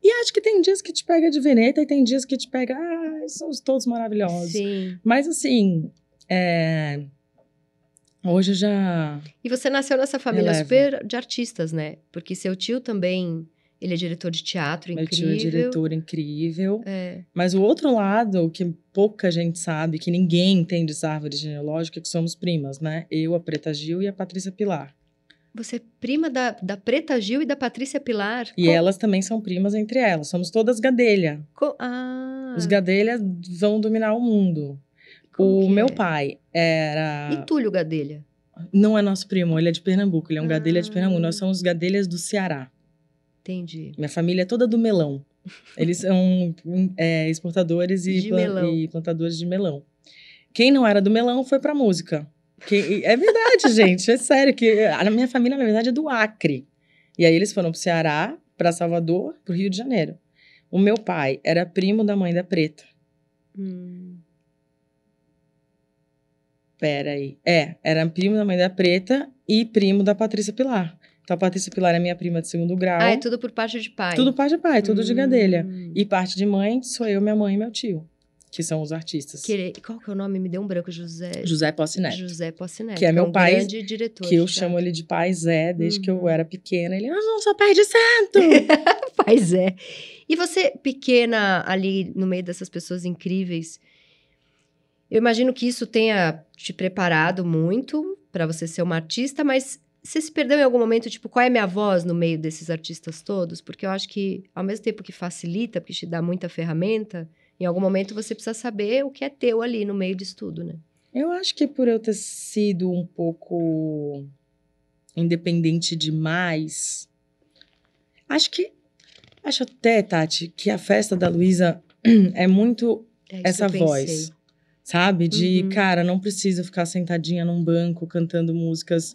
E acho que tem dias que te pega de veneta e tem dias que te pega, ah, somos todos maravilhosos. Sim. Mas assim, é, hoje eu já. E você nasceu nessa família super de artistas, né? Porque seu tio também, ele é diretor de teatro Meu incrível. tio é diretor incrível. É. Mas o outro lado, que pouca gente sabe, que ninguém entende essa árvore genealógica, é que somos primas, né? Eu, a Preta Gil e a Patrícia Pilar. Você é prima da, da Preta Gil e da Patrícia Pilar. E elas também são primas entre elas. Somos todas gadelha. co- ah, Os gadelhas vão dominar o mundo. Como o meu é? pai era. E Túlio Gadelha? Não é nosso primo, ele é de Pernambuco. Ele é um gadelha de Ah. Pernambuco. Nós somos gadelhas do Ceará. Entendi. Minha família é toda do melão. Eles são é, exportadores e, plan- e plantadores de melão. Quem não era do melão foi pra música. Que- é verdade, gente. É sério. que A minha família, na verdade, é do Acre. E aí eles foram pro Ceará, pra Salvador, pro Rio de Janeiro. O meu pai era primo da mãe da Preta. Hum. Pera aí. É, era primo da mãe da Preta e primo da Patrícia Pilar. Então a Patrícia Pilar é minha prima de segundo grau. Ah, é tudo por parte de pai. Tudo pai de pai, tudo de gadelha. Hum. E parte de mãe sou eu, minha mãe e meu tio, que são os artistas. Querer- Qual que é o nome? Me deu um branco, José. José Posse Neto. José Posse Neto, Que é meu um pai, grande diretor. Que eu chamo ele de pai Zé desde que eu Uhum. era pequena. Ele, eu não sou pai de santo. teatro. Pois é. E você, pequena, ali no meio dessas pessoas incríveis, eu imagino que isso tenha te preparado muito para você ser uma artista, mas você se perdeu em algum momento, tipo, qual é a minha voz no meio desses artistas todos? Porque eu acho que, ao mesmo tempo que facilita, porque te dá muita ferramenta, em algum momento você precisa saber o que é teu ali no meio disso tudo, né? eu acho que por eu ter sido um pouco independente demais, acho que. Acho até, Tati, que a festa da Luísa é muito É essa voz, sabe? De, Uhum. cara, não precisa ficar sentadinha num banco cantando músicas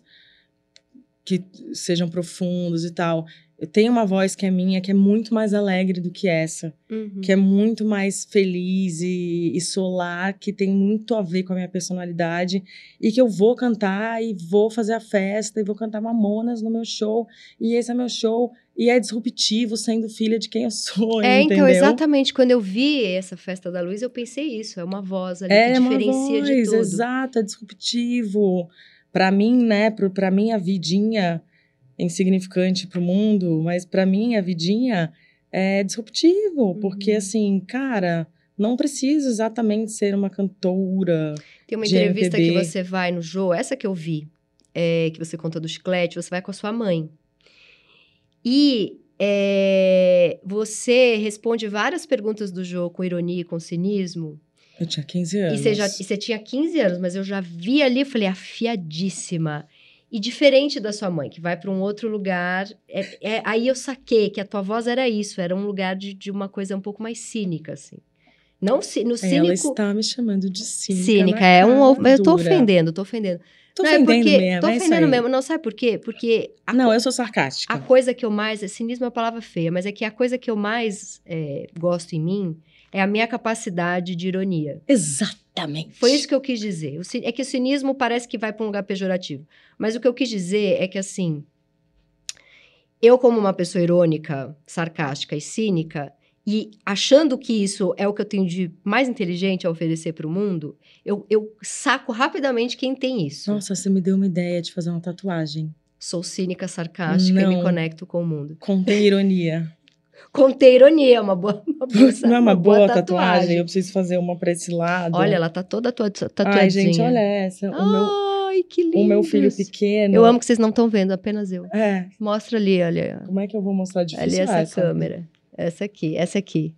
que sejam profundas e tal. Eu tenho uma voz que é minha, que é muito mais alegre do que essa, Uhum. que é muito mais feliz e, e solar, que tem muito a ver com a minha personalidade e que eu vou cantar e vou fazer a festa e vou cantar Mamonas no meu show e esse é meu show e é disruptivo sendo filha de quem eu sou, É, entendeu? então, exatamente. Quando eu vi essa festa da luz, eu pensei isso. É uma voz ali É que uma diferencia de voz, tudo. exato, é disruptivo. Pra mim, né, pro, pra minha vidinha insignificante pro mundo, mas pra mim a vidinha é disruptivo, porque Uhum. assim, cara, não preciso exatamente ser uma cantora. Tem uma entrevista que MPB. você vai no Jô, essa que eu vi, é, que você contou do chiclete, você vai com a sua mãe. E é, você responde várias perguntas do Jô com ironia e com cinismo. Eu tinha 15 E anos. você, já, e você tinha 15 anos, mas eu já vi ali, falei, afiadíssima. E diferente da sua mãe, que vai para um outro lugar. é- é- aí eu saquei que a tua voz era isso, era um lugar de, de uma coisa um pouco mais cínica, assim. Não no Ela cínico. está me chamando de cínica. Cínica, é um. cara Eu tô dura. ofendendo, tô ofendendo. Tô não, é ofendendo porque, mesmo, Tô é ofendendo aí. mesmo. Não, sabe por quê? Porque a, Não, eu sou sarcástica. a coisa que eu mais. Cinismo é uma palavra feia, mas é que a coisa que eu mais é, gosto em mim é a minha capacidade de ironia. Exatamente. Foi isso que eu quis dizer. É que o cinismo parece que vai para um lugar pejorativo. Mas o que eu quis dizer é que, assim, eu, como uma pessoa irônica, sarcástica e cínica, e achando que isso é o que eu tenho de mais inteligente a oferecer para o mundo, eu, eu saco rapidamente quem tem isso. Nossa, você me deu uma ideia de fazer uma tatuagem. Sou cínica, sarcástica e me Não. conecto com o mundo. Contém ironia. Contei ironia, é uma boa, uma boa Não é uma boa tatuagem? Eu preciso fazer uma pra esse lado. Olha, ela tá toda tua- tatuadinha. Ai, gente, olha essa. O, meu, Ai, que lindo. o meu filho pequeno. Eu amo que vocês não estão vendo, apenas eu. É. Mostra ali, olha. Como é que eu vou mostrar Ali difícil essa câmera. Essa aqui, essa aqui.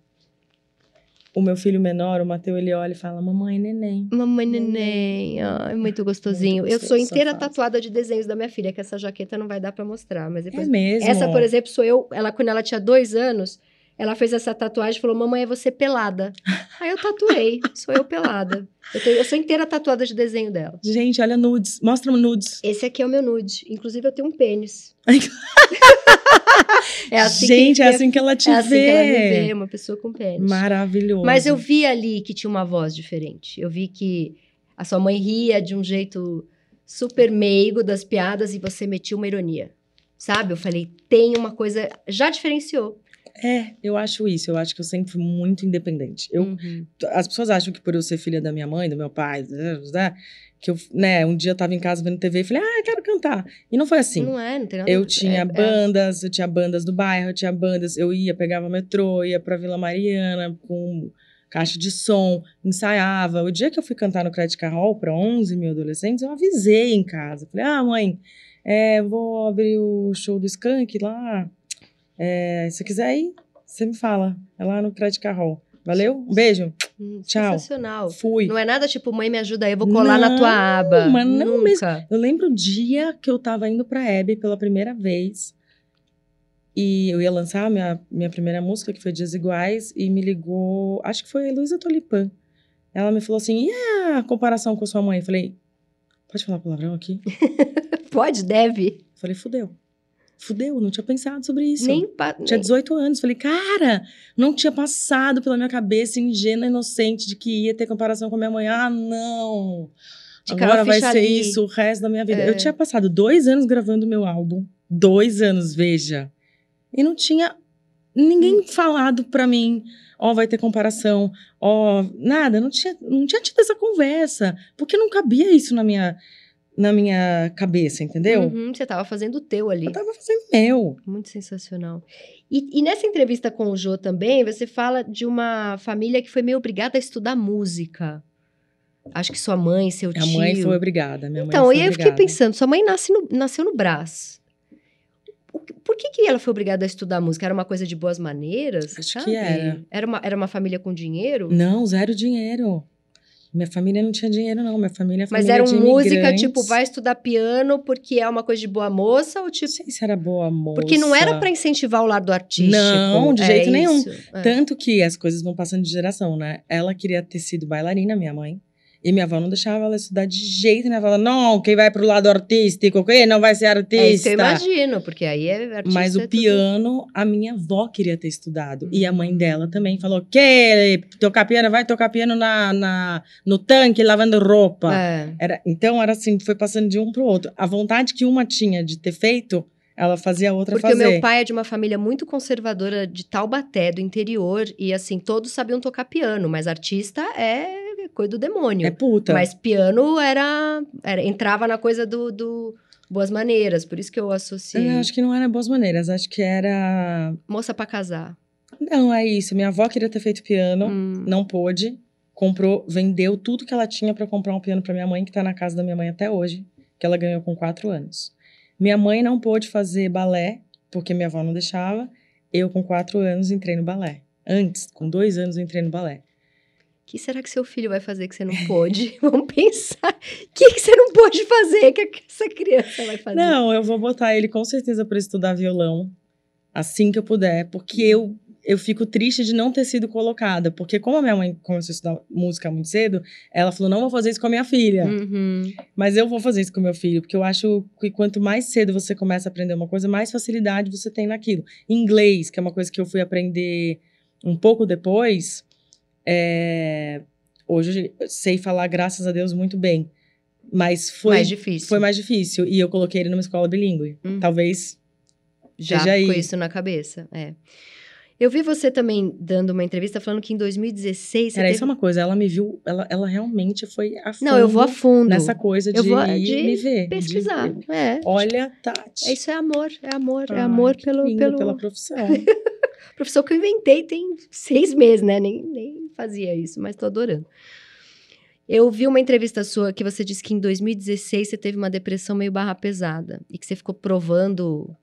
O meu filho menor, o Mateu, ele olha e fala: Mamãe, neném. Mamãe Neném. Ai, muito gostosinho. Muito eu sou inteira tatuada de desenhos da minha filha, que essa jaqueta não vai dar pra mostrar. Mas É depois. mesmo. essa, por exemplo, sou eu. Ela, quando ela tinha dois anos, ela fez essa tatuagem e falou: Mamãe, é você pelada. Aí eu tatuei. sou eu pelada. Eu, tenho- eu sou inteira tatuada de desenho dela. Gente, olha nudes. Mostra nudes. Esse aqui é o meu nude. Inclusive, eu tenho um pênis. É assim Gente, que, é assim que ela te é assim vê. que ela me vê, uma pessoa com pênis. Maravilhoso. Mas eu vi ali que tinha uma voz diferente. Eu vi que a sua mãe ria de um jeito super meigo das piadas e você metia uma ironia. Sabe? Eu falei, tem uma coisa. Já diferenciou. É, eu acho isso. Eu acho que eu sempre fui muito independente. Eu, Uhum. As pessoas acham que por eu ser filha da minha mãe, do meu pai, que eu, né, um dia eu tava em casa vendo TV e falei, ah, eu quero cantar. E não foi assim. Não é, não tem nada Eu é- tinha é- bandas, eu tinha bandas do bairro, eu tinha bandas, eu ia, pegava metrô, ia pra Vila Mariana com caixa de som, ensaiava. O dia que eu fui cantar no Credit Card Hall pra 11 mil adolescentes, eu avisei em casa. Falei, ah, mãe, É, vou abrir o show do Skank lá. É, se quiser ir, você me fala. É lá no Crédito Carrol. Valeu? Um beijo. Hum, Tchau. Sensacional. Fui. Não é nada tipo, mãe, me ajuda aí, eu vou colar na Não, tua aba. mas não Nunca. Eu lembro o dia que eu tava indo pra Hebe pela primeira vez. E eu ia lançar a minha, minha primeira música, que foi Dias Iguais, e me ligou, acho que foi a Heloísa Tolipan. Ela me falou assim: e a comparação com sua mãe? Eu falei: pode falar palavrão aqui? Pode, deve. Eu falei: fudeu. Fudeu, não tinha pensado sobre isso. Nem, pa- Tinha nem- 18 anos. Falei, cara, não tinha passado pela minha cabeça ingênua, inocente, de que ia ter comparação com a minha mãe. Ah, não. De Agora vai ser ali. isso o resto da minha vida. É. Eu tinha passado dois anos gravando meu álbum. Dois anos, veja. E não tinha ninguém Hum. falado pra mim, ó, vai ter comparação, ó, nada. Não tinha, não tinha tido essa conversa. Porque não cabia isso na minha, na minha cabeça, entendeu? Uhum, você tava fazendo o teu ali. Eu tava fazendo meu. Muito sensacional. E, e nessa entrevista com o Jô também, você fala de uma família que foi meio obrigada a estudar música. Acho que sua mãe, seu tio. A mãe foi obrigada. Minha Então, mãe e foi aí eu fiquei pensando, sua mãe nasce no- nasceu no Brás. Que- Por que, que ela foi obrigada a estudar música? Era uma coisa de boas maneiras? Acho que sabe? era. Era uma, era uma família com dinheiro? Não, zero dinheiro. Minha família não tinha dinheiro, não. Minha família é Mas era música, tipo, vai estudar piano porque é uma coisa de boa moça ou tipo. Não sei se era boa moça. Porque não era pra incentivar o lado artístico. Não, de é jeito nenhum. é. Tanto que as coisas vão passando de geração, né? Ela queria ter sido bailarina, minha mãe. E minha avó não deixava ela estudar de jeito. Ela falava, não, quem vai pro lado artístico, quem não vai ser artista. É isso que eu imagino, porque aí é artista. Mas é o tudo- piano, a minha avó queria ter estudado. E a mãe Hum. dela também falou: que tocar piano, vai tocar piano na, na, no tanque, lavando roupa. É. Era, então, era assim, foi passando de um pro outro. A vontade que uma tinha de ter feito, ela fazia a outra Porque fazer. o meu pai é de uma família muito conservadora de Taubaté, do interior, e assim, todos sabiam tocar piano, mas artista é coisa do demônio. É puta. Mas piano era, era- entrava na coisa do, do boas maneiras, por isso que eu associei. Eu acho que não era boas maneiras, acho que era. Moça pra casar. Não, é isso. Minha avó queria ter feito piano, Hum. não pôde. Comprou, vendeu tudo que ela tinha pra comprar um piano pra minha mãe, que tá na casa da minha mãe até hoje, que ela ganhou com quatro anos. Minha mãe não pôde fazer balé, porque minha avó não deixava. Eu, com quatro anos, entrei no balé. Antes, com dois anos, eu entrei no balé. O que será que seu filho vai fazer que você não pôde? Vamos pensar. O que, que você não pôde fazer que essa criança vai fazer? Não, eu vou botar ele com certeza para estudar violão assim que eu puder, porque eu eu fico triste de não ter sido colocada, porque como a minha mãe começou a estudar música muito cedo, ela falou: "Não vou fazer isso com a minha filha". Uhum. Mas eu vou fazer isso com meu filho, porque eu acho que quanto mais cedo você começa a aprender uma coisa, mais facilidade você tem naquilo. Inglês, que é uma coisa que eu fui aprender um pouco depois, é, hoje eu sei falar, graças a Deus, muito bem. Mas foi mais difícil. foi mais difícil. E eu coloquei ele numa escola bilíngue. Hum. Talvez. Já com isso na cabeça. É. Eu vi você também dando uma entrevista falando que em 2016 você Era teve... isso é uma coisa. Ela me viu. Ela, ela realmente foi a fundo Não, eu vou a fundo. nessa coisa de, vou de me ver. de- pesquisar. É. Olha, Tati. Isso é amor, é amor, é amor pelo, lindo, pelo... pela profissão. Profissão que eu inventei tem seis meses, né? Nem, nem fazia isso, mas tô adorando. Eu vi uma entrevista sua que você disse que em 2016 você teve uma depressão meio barra pesada e que você ficou provando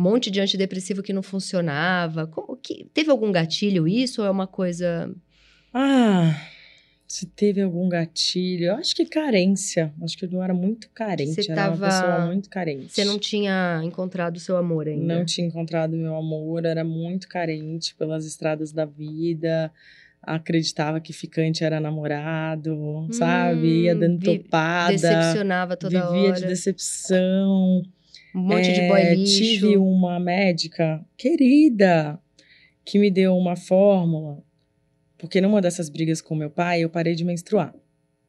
monte de antidepressivo que não funcionava. Como que teve algum gatilho isso ou é uma coisa Ah, se teve algum gatilho. Eu acho que carência. Acho que eu era muito carente. Você era tava- uma pessoa muito carente. você não tinha encontrado o seu amor ainda? Não tinha encontrado meu amor, era muito carente pelas estradas da vida. Acreditava que ficante era namorado, sabe? Ia Hum, dando vi- topada. Decepcionava toda vivia hora. de decepção. Um monte de É, boy lixo. Tive uma médica querida que me deu uma fórmula. Porque numa dessas brigas com meu pai, eu parei de menstruar.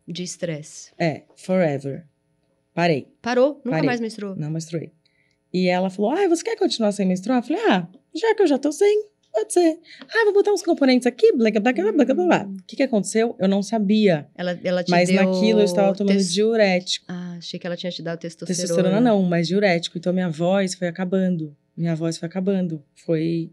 de estresse. É, forever. Parei. Parou? Nunca Parei. mais menstruou. Não menstruei. E ela falou: Ah, você quer continuar sem menstruar? Eu falei: Ah, já que eu já tô sem, pode ser. Ah, vou botar uns componentes aqui, blá, blá, blá, blá, blá, blá. O que, que aconteceu? Eu não sabia. Ela, ela te Mas deu naquilo eu estava tomando diurético. Ah, achei que ela tinha te dado testosterona. Testosterona não, mas diurético. Então minha voz foi acabando. Minha voz foi acabando. Foi.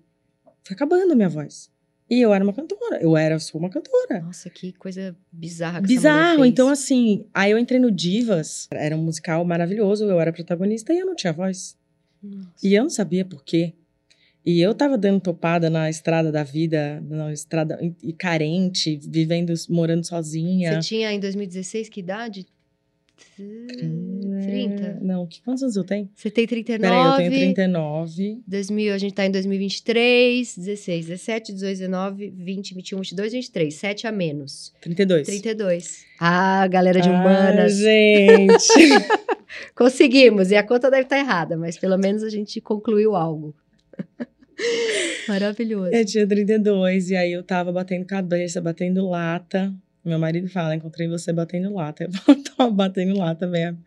Foi acabando a minha voz. E eu era uma cantora. Eu era, sou uma cantora. Nossa, que coisa bizarra que Bizarro. Então, assim, aí eu entrei no Divas. Era um musical maravilhoso. Eu era protagonista e eu não tinha voz. Nossa. E eu não sabia por quê. E eu tava dando topada na estrada da vida, na estrada e- carente, vivendo, morando sozinha. Você tinha em 2016 que idade? 30? Não, que, quantos anos eu tenho? Você tem 39. Peraí, eu tenho 39. 2000, a gente tá em 2023, 16, 17, 18, 19, 20, 21, 22, 23. 7 a menos. 32. 32. Ah, galera de Ah, humanas. gente. Conseguimos. E a conta deve estar errada, mas pelo menos a gente concluiu algo. Maravilhoso. eu tinha 32 e aí eu tava batendo cabeça, batendo lata. Meu marido fala, encontrei você batendo lata. Eu tava batendo lata mesmo.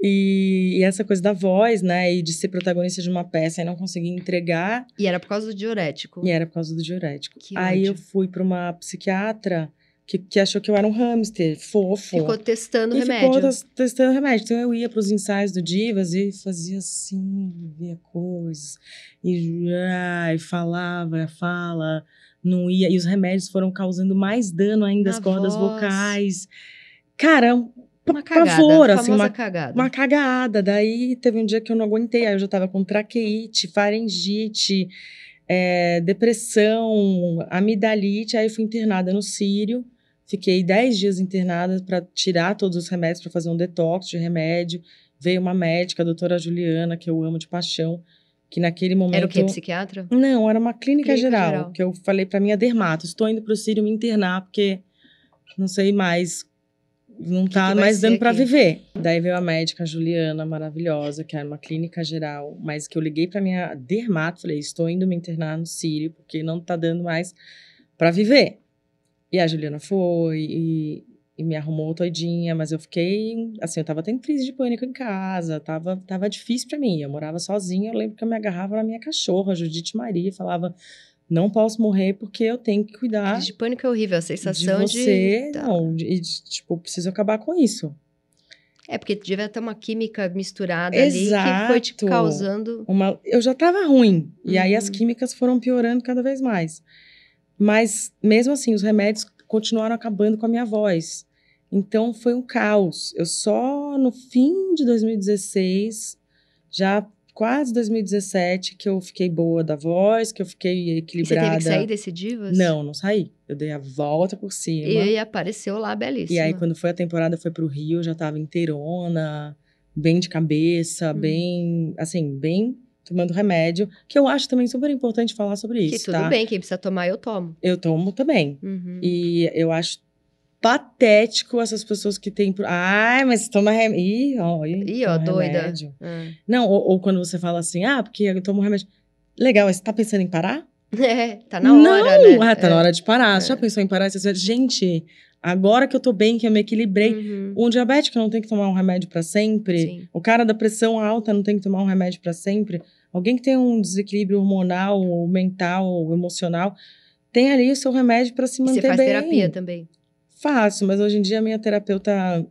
E, e essa coisa da voz, né? E de ser protagonista de uma peça e não conseguir entregar. E era por causa do diurético. E era por causa do diurético. Que aí eu ódio. fui pra uma psiquiatra que, que achou que eu era um hamster fofo. Ficou testando e remédio. ficou tes- testando remédio. Então eu ia pros ensaios do Divas e fazia assim, via coisas. E, ah, e falava, fala, não ia. E os remédios foram causando mais dano ainda às cordas voz. vocais. Cara, um Uma cagada. pavor, assim, uma cagada. uma cagada. Daí teve um dia que eu não aguentei. Aí eu já tava com traqueite, faringite, é, depressão, amidalite. Aí eu fui internada no Sírio. Fiquei 10 dias internada para tirar todos os remédios, para fazer um detox de remédio. Veio uma médica, a doutora Juliana, que eu amo de paixão, que naquele momento. Era o quê? Psiquiatra? Não, era uma clínica, Clínica geral, geral. Que eu falei pra minha dermato: estou indo pro Sírio me internar, porque não sei mais. Não tá vai mais dando aqui? viver. Daí veio a médica Juliana, maravilhosa, que era uma clínica geral, mas que eu liguei pra minha dermato, falei: estou indo me internar no Sírio, porque não tá dando mais pra viver. E a Juliana foi e, e me arrumou todinha, mas eu fiquei, assim, eu tava tendo crise de pânico em casa, tava, tava difícil pra mim. Eu morava sozinha, eu lembro que eu me agarrava na minha cachorra, Judite Maria, e falava: não posso morrer porque eu tenho que cuidar Crise de pânico é horrível. A sensação de você. Tá. Não, de, de, tipo, eu preciso acabar com isso. É, porque devia ter uma química misturada ali que foi te Exato. causando. Uma, eu já tava ruim. E aí as Uhum. químicas foram piorando cada vez mais. Mas, mesmo assim, os remédios continuaram acabando com a minha voz. Então, foi um caos. Eu só no fim de 2016, já quase 2017, que eu fiquei boa da voz, que eu fiquei E você equilibrada. teve que sair desse Divas? Não, não saí. Eu dei a volta por cima. E apareceu lá belíssima. E aí, quando foi a temporada, foi pro Rio, já tava inteirona, bem de cabeça, Hum. bem, assim, bem tomando remédio, que eu acho também super importante falar sobre Que isso, tudo tá? bem, quem precisa tomar, eu tomo. Eu tomo também. Uhum. E eu acho patético essas pessoas que têm... Ai, mas toma remédio. Ih, ó, ih, ó, doida. Ah. Não, ou, ou quando você fala assim, ah, porque eu tomo remédio. Legal, você tá pensando em parar? É, tá na hora, não, né? ah, tá É. na hora de parar. Você É. já pensou em parar? Você gente, agora que eu tô bem, que eu me equilibrei, Uhum. um diabético não tem que tomar um remédio pra sempre. Sim. O cara da pressão alta não tem que tomar um remédio pra sempre. Alguém que tem um desequilíbrio hormonal, ou mental, ou emocional, tem ali o seu remédio pra se manter você faz bem. terapia também. Faço, mas hoje em dia a minha terapeuta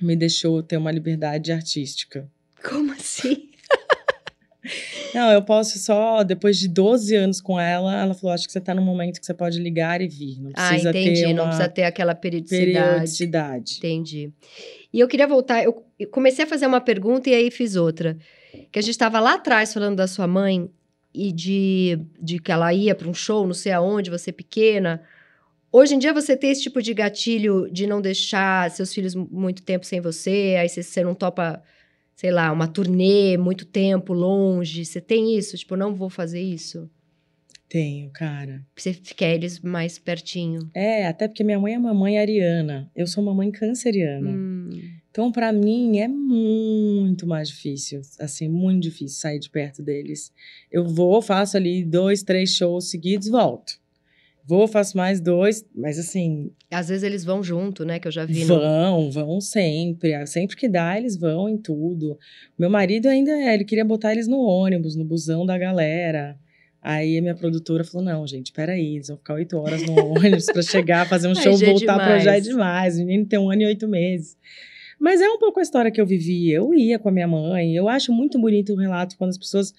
me deixou ter uma liberdade artística. Como assim? Não, eu posso só, depois de 12 anos com ela, ela falou: acho que você tá num momento que você pode ligar e vir. Não Ah, precisa entendi. ter uma Não precisa ter aquela periodicidade. periodicidade. Entendi. E eu queria voltar. Eu comecei a fazer uma pergunta e aí fiz outra. Que a gente estava lá atrás falando da sua mãe e de, de que ela ia para um show, não sei aonde, você pequena. Hoje em dia você tem esse tipo de gatilho de não deixar seus filhos mu- muito tempo sem você, aí você, você não topa, sei lá, uma turnê muito tempo longe. Você tem isso? Tipo, não vou fazer isso? Tenho, cara. Você quer eles mais pertinho. É, até porque minha mãe é uma mãe ariana. Eu sou uma mãe canceriana. Hum, Então, pra mim, é muito mais difícil. Assim, muito difícil sair de perto deles. Eu vou, faço ali dois, três shows seguidos, volto. Vou, faço mais dois, mas assim, Às vezes eles vão junto, né? Que eu já vi no vão, vão sempre. Sempre que dá, eles vão em tudo. Meu marido ainda, é, ele queria botar eles no ônibus, no busão da galera. Aí a minha produtora falou: não, gente, peraí, eles vão ficar oito horas no ônibus pra chegar, fazer um Ai, show, já é voltar pra já é demais. O menino tem um ano e oito meses. Mas é um pouco a história que eu vivi. Eu ia com a minha mãe. Eu acho muito bonito o relato quando as pessoas.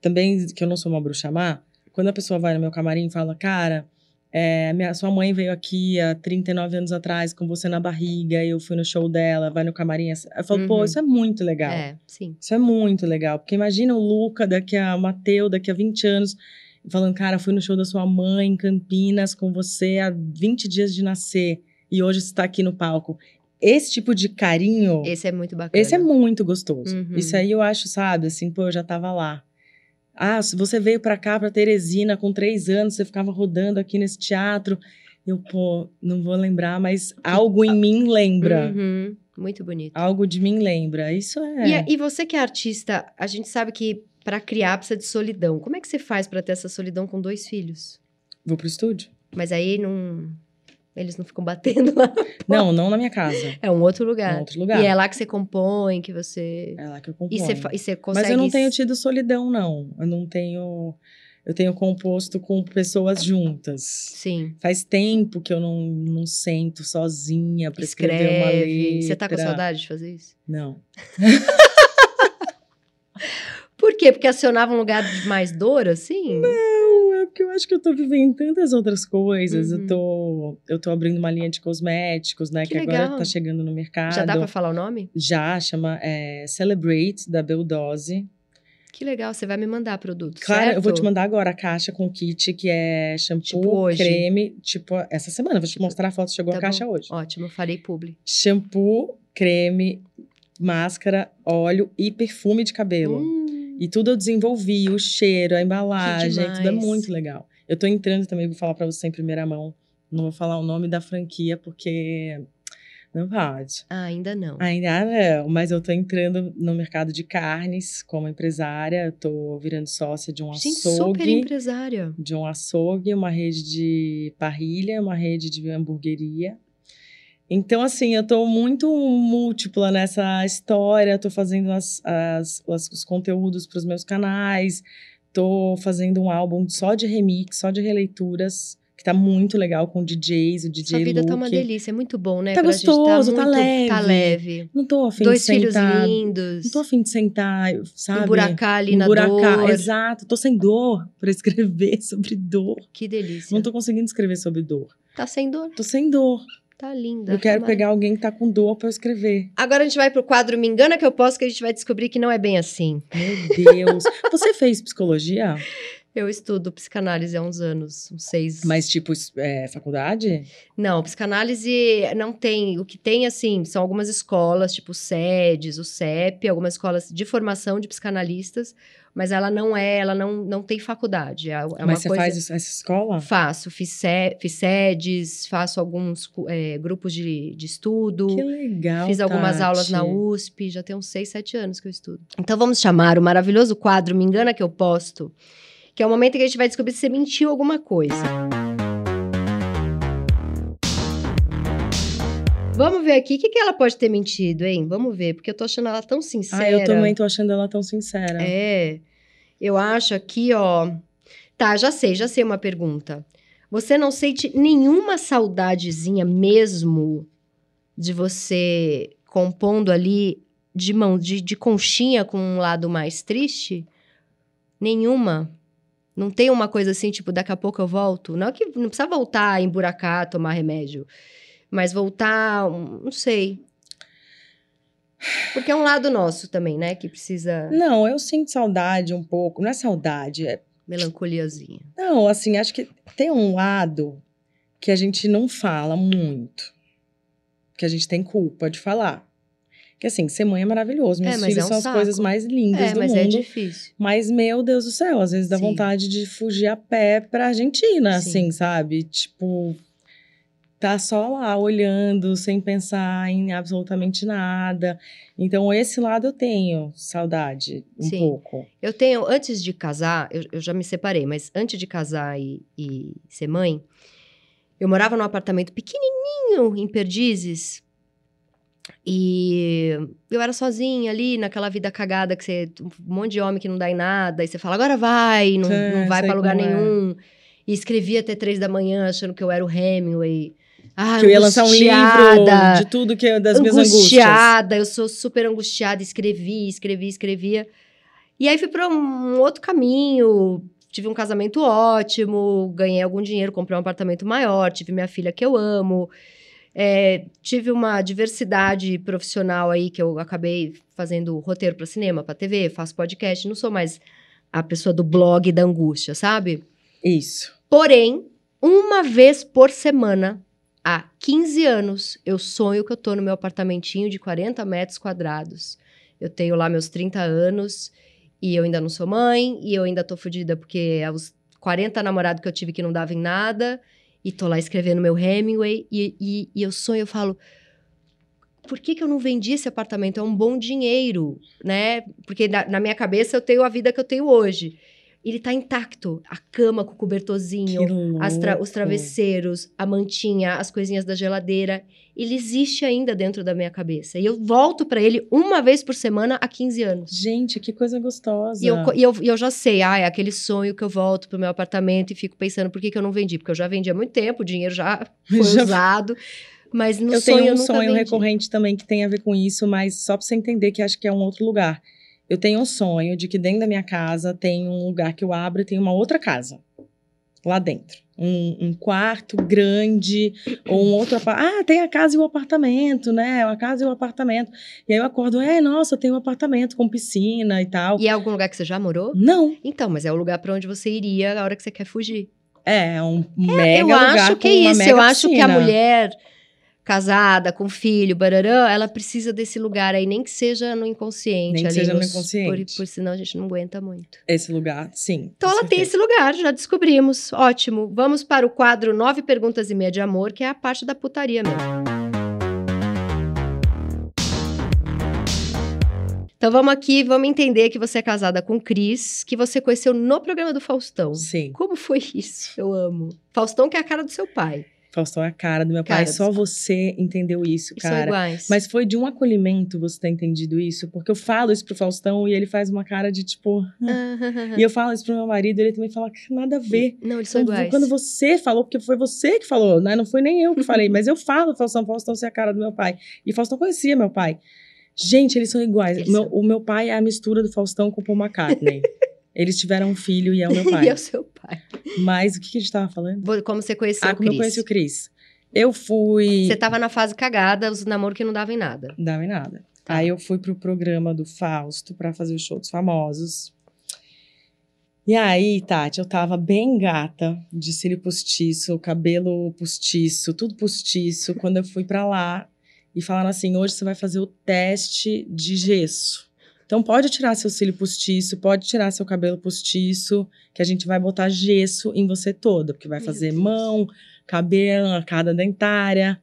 Também, que eu não sou uma bruxa má, quando a pessoa vai no meu camarim e fala, cara, É, minha, sua mãe veio aqui há 39 anos atrás com você na barriga, eu fui no show dela, vai no camarim. Eu falo, pô, Uhum. isso é muito legal. É, sim. Isso é muito legal. Porque imagina o Luca daqui a o Mateu, daqui a 20 anos, falando, cara, fui no show da sua mãe em Campinas com você há 20 dias de nascer e hoje está aqui no palco. Esse tipo de carinho, esse, Esse é muito bacana. é muito gostoso. Uhum. Isso aí eu acho, sabe, assim, pô, eu já tava lá. Ah, se você veio pra cá, pra Teresina, com três anos, você ficava rodando aqui nesse teatro. Eu, pô, não vou lembrar, mas algo em mim lembra. Uhum, Muito bonito. Algo de mim lembra. Isso é. E, e você que é artista, a gente sabe que para criar precisa de solidão. Como é que você faz para ter essa solidão com dois filhos? Vou pro estúdio? Mas aí não. Eles não ficam batendo lá. Não, não na minha casa. É um outro lugar. outro lugar. E é lá que você compõe, que você. É lá que eu E componho. você, e você consegue. Mas eu não tenho tido solidão, não. Eu não tenho. Eu tenho composto com pessoas juntas. Sim. Faz tempo que eu não, não sento sozinha pra escrever uma letra. Escreve. Você tá com saudade de fazer isso? Não. Por quê? Porque acionava um lugar de mais dor, assim? Não, é porque eu acho que eu tô vivendo tantas outras coisas. Uhum. Eu, tô, eu tô abrindo uma linha de cosméticos, né? Que Que, agora tá chegando no mercado. Já dá pra falar o nome? Já, chama é, Celebrate, da Beldose. Que legal, você vai me mandar produto. Claro, eu vou te certo? mandar agora a caixa com o kit, que é shampoo, Tipo creme. Tipo, essa semana. Vou te Tipo, mostrar a foto, chegou tá a caixa bom. hoje. Ótimo, farei publi. Shampoo, creme, máscara, óleo e perfume de cabelo. Hum, E tudo eu desenvolvi, o cheiro, a embalagem, tudo é muito legal. Eu tô entrando também, vou falar pra você em primeira mão. Não vou falar o nome da franquia, porque não pode. ah, ainda não. Ainda não, mas eu tô entrando no mercado de carnes como empresária, eu tô virando sócia de um Gente, super açougue, empresária. de um açougue, uma rede de parrilha, uma rede de hamburgueria. Então, assim, eu tô muito múltipla nessa história, tô fazendo as, as- as- os conteúdos para os meus canais, tô fazendo um álbum só de remix, só de releituras, que tá muito legal com DJs, o DJ Sua vida Luke. tá uma delícia, é muito bom, né? Tá Pra gente gostoso, tá muito- Tá leve. leve. Não tô afim Dois de filhos sentar. lindos. Não tô afim de sentar, sabe? Emburacar ali na Emburacar, dor. Exato, tô sem dor pra escrever sobre dor. Que delícia. Não tô conseguindo escrever sobre dor. Tá sem dor? Tô sem dor. Tá linda. Eu quero pegar alguém que tá com dor pra eu escrever. Agora a gente vai pro quadro Me Engana Que Eu Posso, que a gente vai descobrir que não é bem assim. Meu Deus. Você fez psicologia? Eu estudo psicanálise há uns anos, uns seis. Mas, tipo, é, faculdade? Não, psicanálise não tem. O que tem, assim, são algumas escolas, tipo SEDES, o CEP, algumas escolas de formação de psicanalistas, mas ela não é, ela não, não tem faculdade. É, é uma Mas você coisa... faz essa escola? Faço, fiz, fiz SEDES, faço alguns é, grupos de, de estudo. Que legal. Fiz algumas Tati. aulas na USP, já tem uns 6, 7 anos que eu estudo. Então vamos chamar o maravilhoso quadro Me Engana Que Eu Posto, que é o momento em que a gente vai descobrir se você mentiu alguma coisa. Vamos ver aqui, o que, que ela pode ter mentido, hein? Vamos ver, porque eu tô achando ela tão sincera. Ah, eu também tô achando ela tão sincera. É, eu acho aqui, ó... Tá, já sei, já sei uma pergunta. Você não sente nenhuma saudadezinha mesmo de você compondo ali de mão, de, de conchinha com um lado mais triste? Nenhuma? Não tem uma coisa assim, tipo, daqui a pouco eu volto? Não é que não precisa voltar, emburacar, tomar remédio. Mas voltar, um- não sei. Porque é um lado nosso também, né? Que precisa Não, eu sinto saudade um pouco. Não é saudade, é melancoliazinha. Não, assim, acho que tem um lado que a gente não fala muito. Que a gente tem culpa de falar. Que assim, ser mãe é maravilhoso. Meus É, filhos é um são as saco. coisas mais lindas É, do mas mundo. é difícil. Mas, meu Deus do céu, às vezes dá Sim. vontade de fugir a pé pra Argentina, Sim. assim, sabe? Tipo, tá só lá olhando, sem pensar em absolutamente nada. Então, esse lado eu tenho saudade um Sim. pouco. Eu tenho, antes de casar, eu, eu já me separei, mas antes de casar e, e ser mãe, eu morava num apartamento pequenininho em Perdizes. E eu era sozinha ali, naquela vida cagada que você. Um monte de homem que não dá em nada, e você fala, agora vai, não, É, não vai pra lugar é. nenhum. E escrevia até três da manhã, achando que eu era o Hemingway. Ah, que eu ia lançar um livro de tudo que é das minhas angústias. angustiada, eu sou super angustiada, escrevi, escrevi, escrevia. E aí fui para um outro caminho, tive um casamento ótimo, ganhei algum dinheiro, comprei um apartamento maior, tive minha filha que eu amo. É, tive uma diversidade profissional aí que eu acabei fazendo roteiro para cinema, para TV, faço podcast, não sou mais a pessoa do blog da angústia, sabe? Isso. Porém, uma vez por semana, há 15 anos, eu sonho que eu tô no meu apartamentinho de 40 metros quadrados. Eu tenho lá meus 30 anos e eu ainda não sou mãe e eu ainda tô fodida porque é os 40 namorados que eu tive que não davam em nada e tô lá escrevendo meu Hemingway e, e, e eu sonho, eu falo, por que, que eu não vendi esse apartamento? É um bom dinheiro, né? Porque na, na minha cabeça eu tenho a vida que eu tenho hoje. Ele tá intacto. A cama com o cobertorzinho, as tra os travesseiros, a mantinha, as coisinhas da geladeira. Ele existe ainda dentro da minha cabeça. E eu volto para ele uma vez por semana há 15 anos. Gente, que coisa gostosa. E eu, e eu, e eu já sei, ah, é aquele sonho que eu volto pro meu apartamento e fico pensando por que, que eu não vendi. Porque eu já vendi há muito tempo, o dinheiro já foi já... usado. Mas no eu sonho tenho um eu sonho vendi. recorrente também que tem a ver com isso, mas só pra você entender que acho que é um outro lugar. Eu tenho um sonho de que dentro da minha casa tem um lugar que eu abro e tem uma outra casa lá dentro. Um, um quarto grande, ou um outro apartamento. Ah, tem a casa e o apartamento, né? A casa e o apartamento. E aí eu acordo, é, nossa, tem um apartamento com piscina e tal. E é algum lugar que você já morou? Não. Então, mas é o lugar para onde você iria a hora que você quer fugir. É, é um mega eu lugar acho que é isso. Eu acho que a mulher casada, com filho, bararã, ela precisa desse lugar aí, nem que seja no inconsciente. Nem que seja no inconsciente. Por, por senão a gente não aguenta muito. Esse lugar, sim. Então ela tem certeza. esse lugar, já descobrimos. Ótimo. Vamos para o quadro Nove Perguntas e Meia de Amor, que é a parte da putaria mesmo. Então vamos aqui, vamos entender que você é casada com Cris, que você conheceu no programa do Faustão. Sim. Como foi isso? Eu amo. Faustão que é a cara do seu pai. Faustão é a cara do meu Cara pai. Só você entendeu isso, E são cara. iguais. Mas foi de um acolhimento você ter entendido isso, porque eu falo isso pro Faustão e ele faz uma cara de tipo. E eu falo isso pro meu marido e ele também fala nada a ver. Não, eles são Quando, iguais. quando você falou, porque foi você que falou, né? Não foi nem eu que falei, mas eu falo, Faustão, Faustão, você é a cara do meu pai. E Faustão conhecia meu pai. Gente, eles são iguais. Eles O meu, são. o meu pai é a mistura do Faustão com o Paul McCartney. eles tiveram um filho e é o meu pai. e é o seu pai. Mas o que, que a gente tava falando? Como você conheceu ah, o como eu Cris? conheci o Cris. Eu fui. Você tava na fase cagada, os namoros que não davam em nada. Não dava em nada. Tá. Aí eu fui pro programa do Fausto pra fazer o show dos famosos. E aí, Tati, eu tava bem gata, de cílio postiço, cabelo postiço, tudo postiço, quando eu fui pra lá e falaram assim: hoje você vai fazer o teste de gesso. Então pode tirar seu cílio postiço, pode tirar seu cabelo postiço, que a gente vai botar gesso em você toda, porque vai Meu fazer Deus. mão, cabelo, arcada dentária.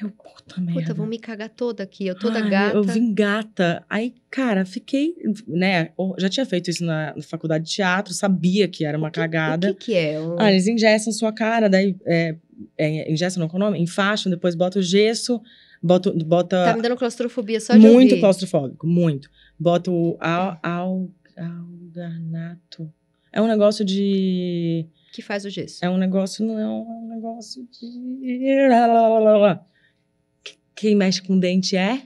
Aí eu, puta merda. Puta, vão me cagar toda aqui. Eu toda Ai, gata. Eu vim gata. Aí, cara, fiquei, né? Já tinha feito isso na, na faculdade de teatro, sabia que era uma O que- cagada. O que, que é? Um- Ah, eles engessam sua cara, daí é, é, engessam, não é o nome? Enfaixam, depois bota o gesso, bota, bota Tá me dando claustrofobia só de muito ouvir. claustrofóbico, muito. Bota o al, al, alganato. É um negócio de. Que faz o gesso. É um negócio, não, é um negócio de. Quem mexe com dente é?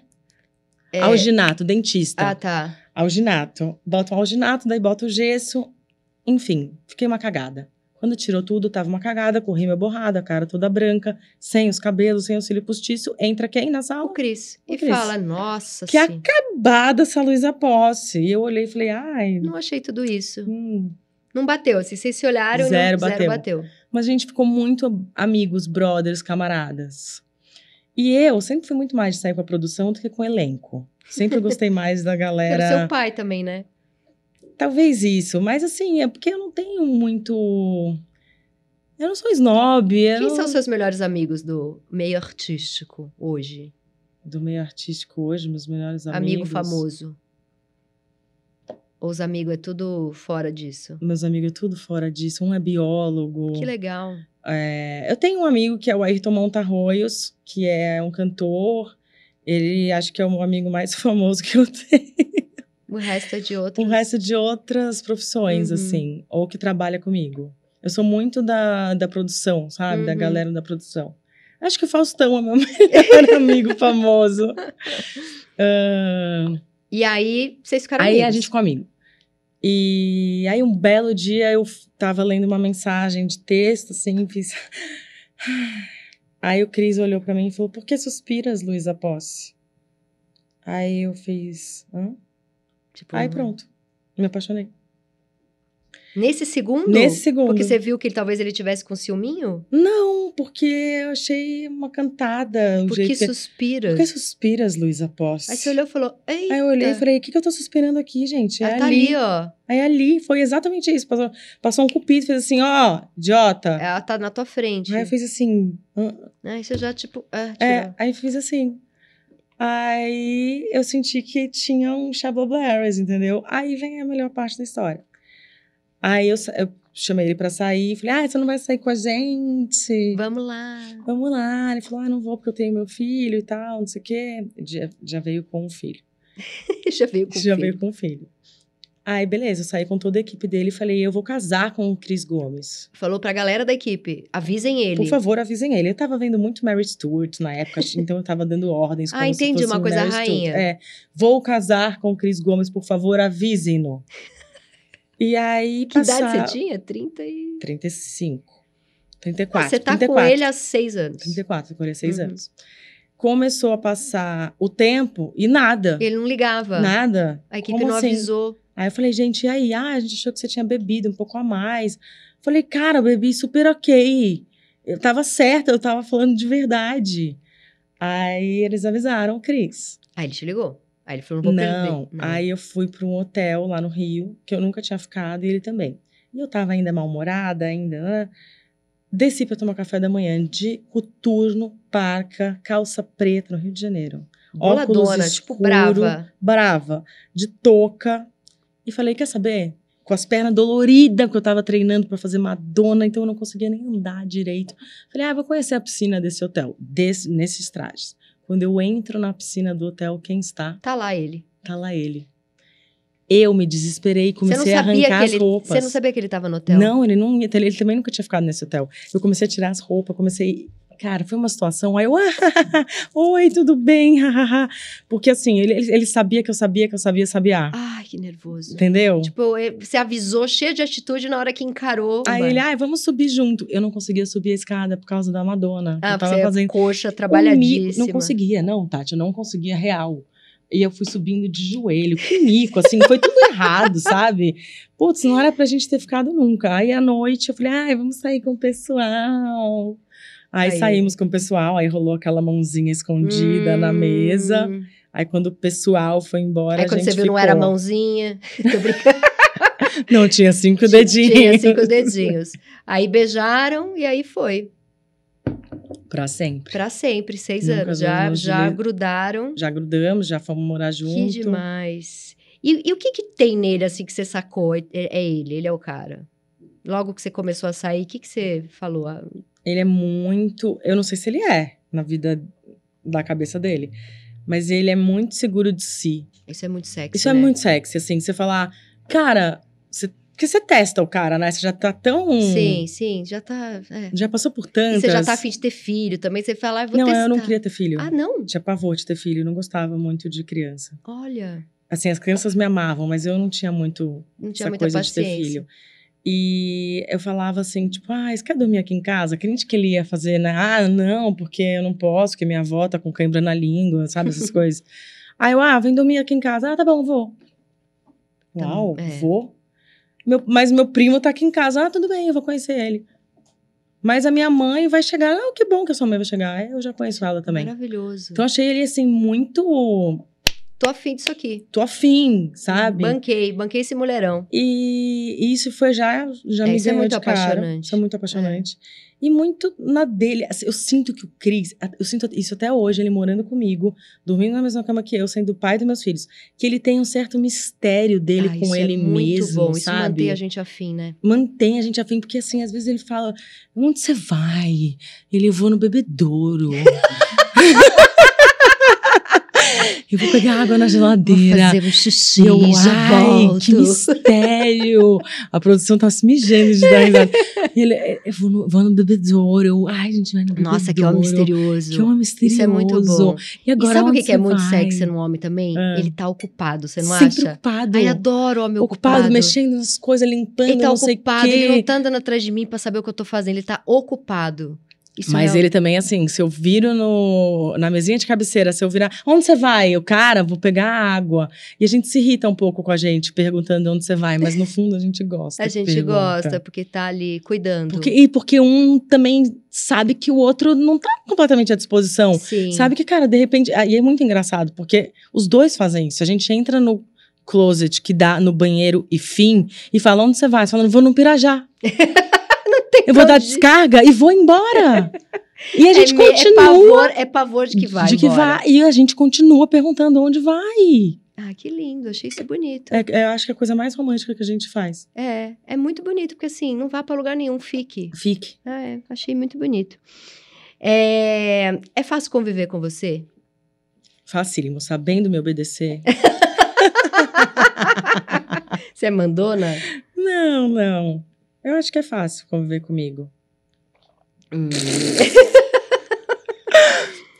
É- Alginato, dentista. Ah, tá. Alginato. Bota o alginato, daí bota o gesso. Enfim, fiquei uma cagada. Quando tirou tudo, tava uma cagada, corri minha borrada, a cara toda branca, sem os cabelos, sem o cílio postiço. Entra quem na O sala? Cris. O E Cris. fala, nossa, Que sim. Acabada essa Luísa Posse. E eu olhei e falei, ai. Não achei tudo isso. hum. Não bateu. Assim, vocês se olharam Zero não, bateu. zero bateu. Mas a gente ficou muito amigos, brothers, camaradas. E eu sempre fui muito mais de sair com a produção do que com o elenco. Sempre gostei mais da Era galera. seu pai também, né? Talvez isso, mas assim, é porque eu não tenho muito. Eu não sou snob. Quem não- são seus melhores amigos do meio artístico hoje? Do meio artístico hoje, meus melhores amigos. Amigo famoso. Ou os amigos é tudo fora disso? Meus amigos é tudo fora disso. Um é biólogo. Que legal. É, eu tenho um amigo que é o Ayrton Montarroios, que é um cantor. Ele acho que é o amigo mais famoso que eu tenho. O resto é de outro. O resto de outras profissões, Uhum. assim, ou que trabalha comigo. Eu sou muito da, da produção, sabe? Da Uhum. galera da produção. Acho que o Faustão é meu melhor amigo famoso. Ah, E aí, vocês ficaram aí a amigos. gente ficou amigo. E aí, um belo dia, eu tava lendo uma mensagem de texto, assim, fiz. Aí o Cris olhou pra mim e falou: Por que suspiras, Luísa Posse? Aí eu fiz. Hã? Tipo, Aí pronto. Me apaixonei. Nesse segundo? Nesse segundo. Porque você viu que talvez ele tivesse com ciúminho? Não, porque eu achei uma cantada. o Por que suspiras? Por que suspiras, Luísa Posse? Aí você olhou e falou, eita. Aí eu olhei e falei: O que, que eu tô suspirando aqui, gente? É Ah, tá ali. ó. Aí ali, foi exatamente isso. Passou, passou um cupido, fez assim: Ó, idiota. Ela tá na tua frente. Aí eu fiz assim. "Hã?" Aí você já, tipo, ah, É, aí fiz assim. Aí eu senti que tinha um Chablablairs, entendeu? Aí vem a melhor parte da história. Aí eu, eu chamei ele pra sair, falei, ah, você não vai sair com a gente? Vamos lá. Vamos lá. Ele falou, ah, não vou porque eu tenho meu filho e tal, não sei o quê. Já, já veio com o filho. já veio com o já filho. veio com o filho. Aí, beleza, eu saí com toda a equipe dele e falei, eu vou casar com o Cris Gomes. Falou pra galera da equipe, avisem ele. Por favor, avisem ele. Eu tava vendo muito Mary Stuart na época, então eu tava dando ordens. Ah, entendi, uma coisa Mary rainha. É, vou casar com o Cris Gomes, por favor, avisem-no. E aí, Que passar... idade você tinha? 30 e... 35. 34. você tá 34. com ele há seis anos. 34, com ele há seis Uhum. anos. Começou a passar o tempo e nada. Ele não ligava. Nada. A equipe Como não assim? avisou. Aí eu falei, gente, e aí? Ah, a gente achou que você tinha bebido um pouco a mais. Falei, cara, eu bebi super ok. Eu tava certa, eu tava falando de verdade. Aí eles avisaram, Cris. Aí ele te ligou. Aí ele falou, não vou Não. perder. Aí eu fui para um hotel lá no Rio, que eu nunca tinha ficado, e ele também. E eu tava ainda mal-humorada, ainda. Desci para tomar café da manhã de coturno, parca, calça preta, no Rio de Janeiro. Boladona, óculos tipo, escuro. brava. brava, de touca. E falei, quer saber? Com as pernas doloridas, que eu tava treinando para fazer Madonna, então eu não conseguia nem andar direito. Falei, ah, vou conhecer a piscina desse hotel, desse, nesses trajes. Quando eu entro na piscina do hotel, quem está? Tá lá ele. Tá lá ele. Eu me desesperei comecei a arrancar que as ele... roupas. Você não sabia que ele tava no hotel? Não, ele não ele também nunca tinha ficado nesse hotel. Eu comecei a tirar as roupas, comecei. Cara, foi uma situação. Aí eu, ah, oi, tudo bem? Porque assim, ele, ele sabia que eu sabia que eu sabia sabiar. Ai, que nervoso. Entendeu? Tipo, eh, você avisou cheio de atitude na hora que encarou. Aí mano. ele, ah, vamos subir junto. Eu não conseguia subir a escada por causa da Madonna. Ah, eu tava você é fazendo. coxa, um trabalhadíssima. Não conseguia, não, Tati, eu não conseguia real. E eu fui subindo de joelho, que mico, assim, foi tudo errado, sabe? Putz, não era pra gente ter ficado nunca. Aí à noite eu falei, ai, vamos sair com o pessoal. Aí, Aí. saímos com o pessoal, aí rolou aquela mãozinha escondida na mesa. Hum. Aí quando o pessoal foi embora, Aí quando você viu, não ficou. era mãozinha. Tô brincando. Não, tinha cinco dedinhos. Tinha cinco dedinhos. Aí beijaram e aí foi. Pra sempre. Pra sempre, seis Nunca anos. Já, já grudaram. Já grudamos, já fomos morar junto. Que demais. E, e o que que tem nele, assim, que você sacou? É, é ele, ele é o cara. Logo que você começou a sair, o que que você falou? Ele é muito. Eu não sei se ele é na vida da cabeça dele, mas ele é muito seguro de si. Isso é muito sexy, Isso é né? muito sexy, assim. Você falar, cara, você... porque você testa o cara, né? Você já tá tão. Sim, sim, já tá... é. Já passou por E tantas. você já tá afim de ter filho também, você fala, ah, vou Não, testar. eu não queria ter filho. Ah, não? Tinha pavor de ter filho, não gostava muito de criança. Olha, Assim, as crianças me amavam, mas eu não tinha muito não tinha essa muita coisa paciência. de ter filho. E eu falava assim, tipo, ah, você quer dormir aqui em casa? Crente que ele ia fazer, né? Ah, não, porque eu não posso, porque minha avó tá com cãibra na língua, sabe? Essas coisas. Aí eu, ah, vem dormir aqui em casa. Ah, tá bom, vou. Tá Uau, é. vou? Meu, mas meu primo tá aqui em casa. Ah, tudo bem, eu vou conhecer ele. Mas a minha mãe vai chegar. Ah, que bom que a sua mãe vai chegar. Eu já conheço ela também. Maravilhoso. Então achei ele, assim, muito... Tô afim disso aqui. Tô afim, sabe? Banquei, banquei esse mulherão. E e isso foi já, já É, me isso é muito apaixonante. Isso é muito apaixonante. E muito na dele. assim, eu sinto que o Cris, eu sinto isso até hoje, ele morando comigo, dormindo na mesma cama que eu, sendo pai dos meus filhos, que ele tem um certo mistério dele Ah, com isso ele é muito mesmo, bom. Isso sabe? mantém a gente afim, né? Mantém a gente afim, porque assim, às vezes ele fala: onde você vai? Ele eu vou no bebedouro. Eu vou pegar água na Vou geladeira. fazer um xixi, Eu, já ai, volto. que mistério! A produção tá se mijando de dar risada. E ele, "É, eu vou no, vou no bebedouro. Ai, a gente vai no bebedouro. Nossa, que homem misterioso. Que homem misterioso. Isso é muito bom. E agora e sabe o que, que é você muito vai? sexy no homem também? Ah. Ele tá ocupado, você não Sempre acha? ocupado. Ai, adoro homem ocupado, ocupado. mexendo nas coisas, limpando, Ele tá não sei o ocupado, quê. ele não tá andando atrás de mim pra saber o que eu tô fazendo, ele tá ocupado. Isso Mas é ele também, assim, se eu viro no, na mesinha de cabeceira, se eu virar, onde você vai? Eu, cara, vou pegar água. E a gente se irrita um pouco com a gente, perguntando onde você vai, mas no fundo a gente gosta. A gente pergunta. gosta, porque tá ali cuidando. Porque, e porque um também sabe que o outro não tá completamente à disposição. Sim. Sabe que, cara, de repente. E é muito engraçado, porque os dois fazem isso. A gente entra no closet que dá no banheiro e fim e fala: onde você vai? Você fala, vou no Pirajá. Eu vou dar descarga e vou embora. E a gente é, continua. É pavor, é pavor de que vai de que embora. vai. E a gente continua perguntando onde vai. Ah, que lindo, achei isso bonito. É, é, eu acho que é a coisa mais romântica que a gente faz. É, é muito bonito, porque assim, não vá pra lugar nenhum, fique. Fique. Ah, é, achei muito bonito. É, é fácil conviver com você? Facílimo, sabendo me obedecer. Você é mandona? não, não. Eu acho que é fácil conviver comigo. Hum.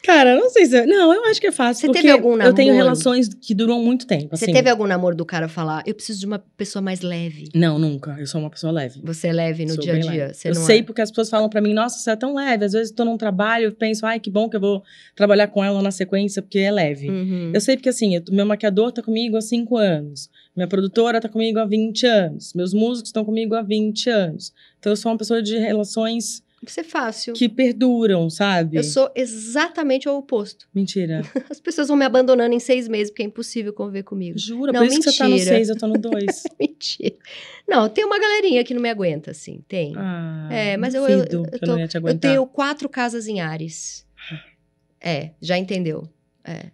Cara, não sei se. eu- Não, eu acho que é fácil. Você teve algum Eu tenho namoro? relações que duram muito tempo. Você assim. teve algum namoro do cara falar, eu preciso de uma pessoa mais leve? Não, nunca. Eu sou uma pessoa leve. Você é leve no Sou dia a dia? eu sei é? porque as pessoas falam pra mim, nossa, você é tão leve. Às vezes eu tô num trabalho e penso, ai, que bom que eu vou trabalhar com ela na sequência, porque é leve. Uhum. Eu sei porque, assim, eu- meu maquiador tá comigo há 5 anos. Minha produtora tá comigo há 20 anos. Meus músicos estão comigo há 20 anos. Então, eu sou uma pessoa de relações Isso é fácil. que perduram, sabe? Eu sou exatamente o oposto. Mentira. As pessoas vão me abandonando em seis meses, porque é impossível conviver comigo. Jura? Não, Por isso que você tá no mentira. 6, eu tô no 2. Mentira. Não, tem uma galerinha que não me aguenta, assim. Tem. Ah, É, mas eu- eu- eu eu tô- Eu aguentar. tenho quatro casas em Ares. É, já entendeu. É.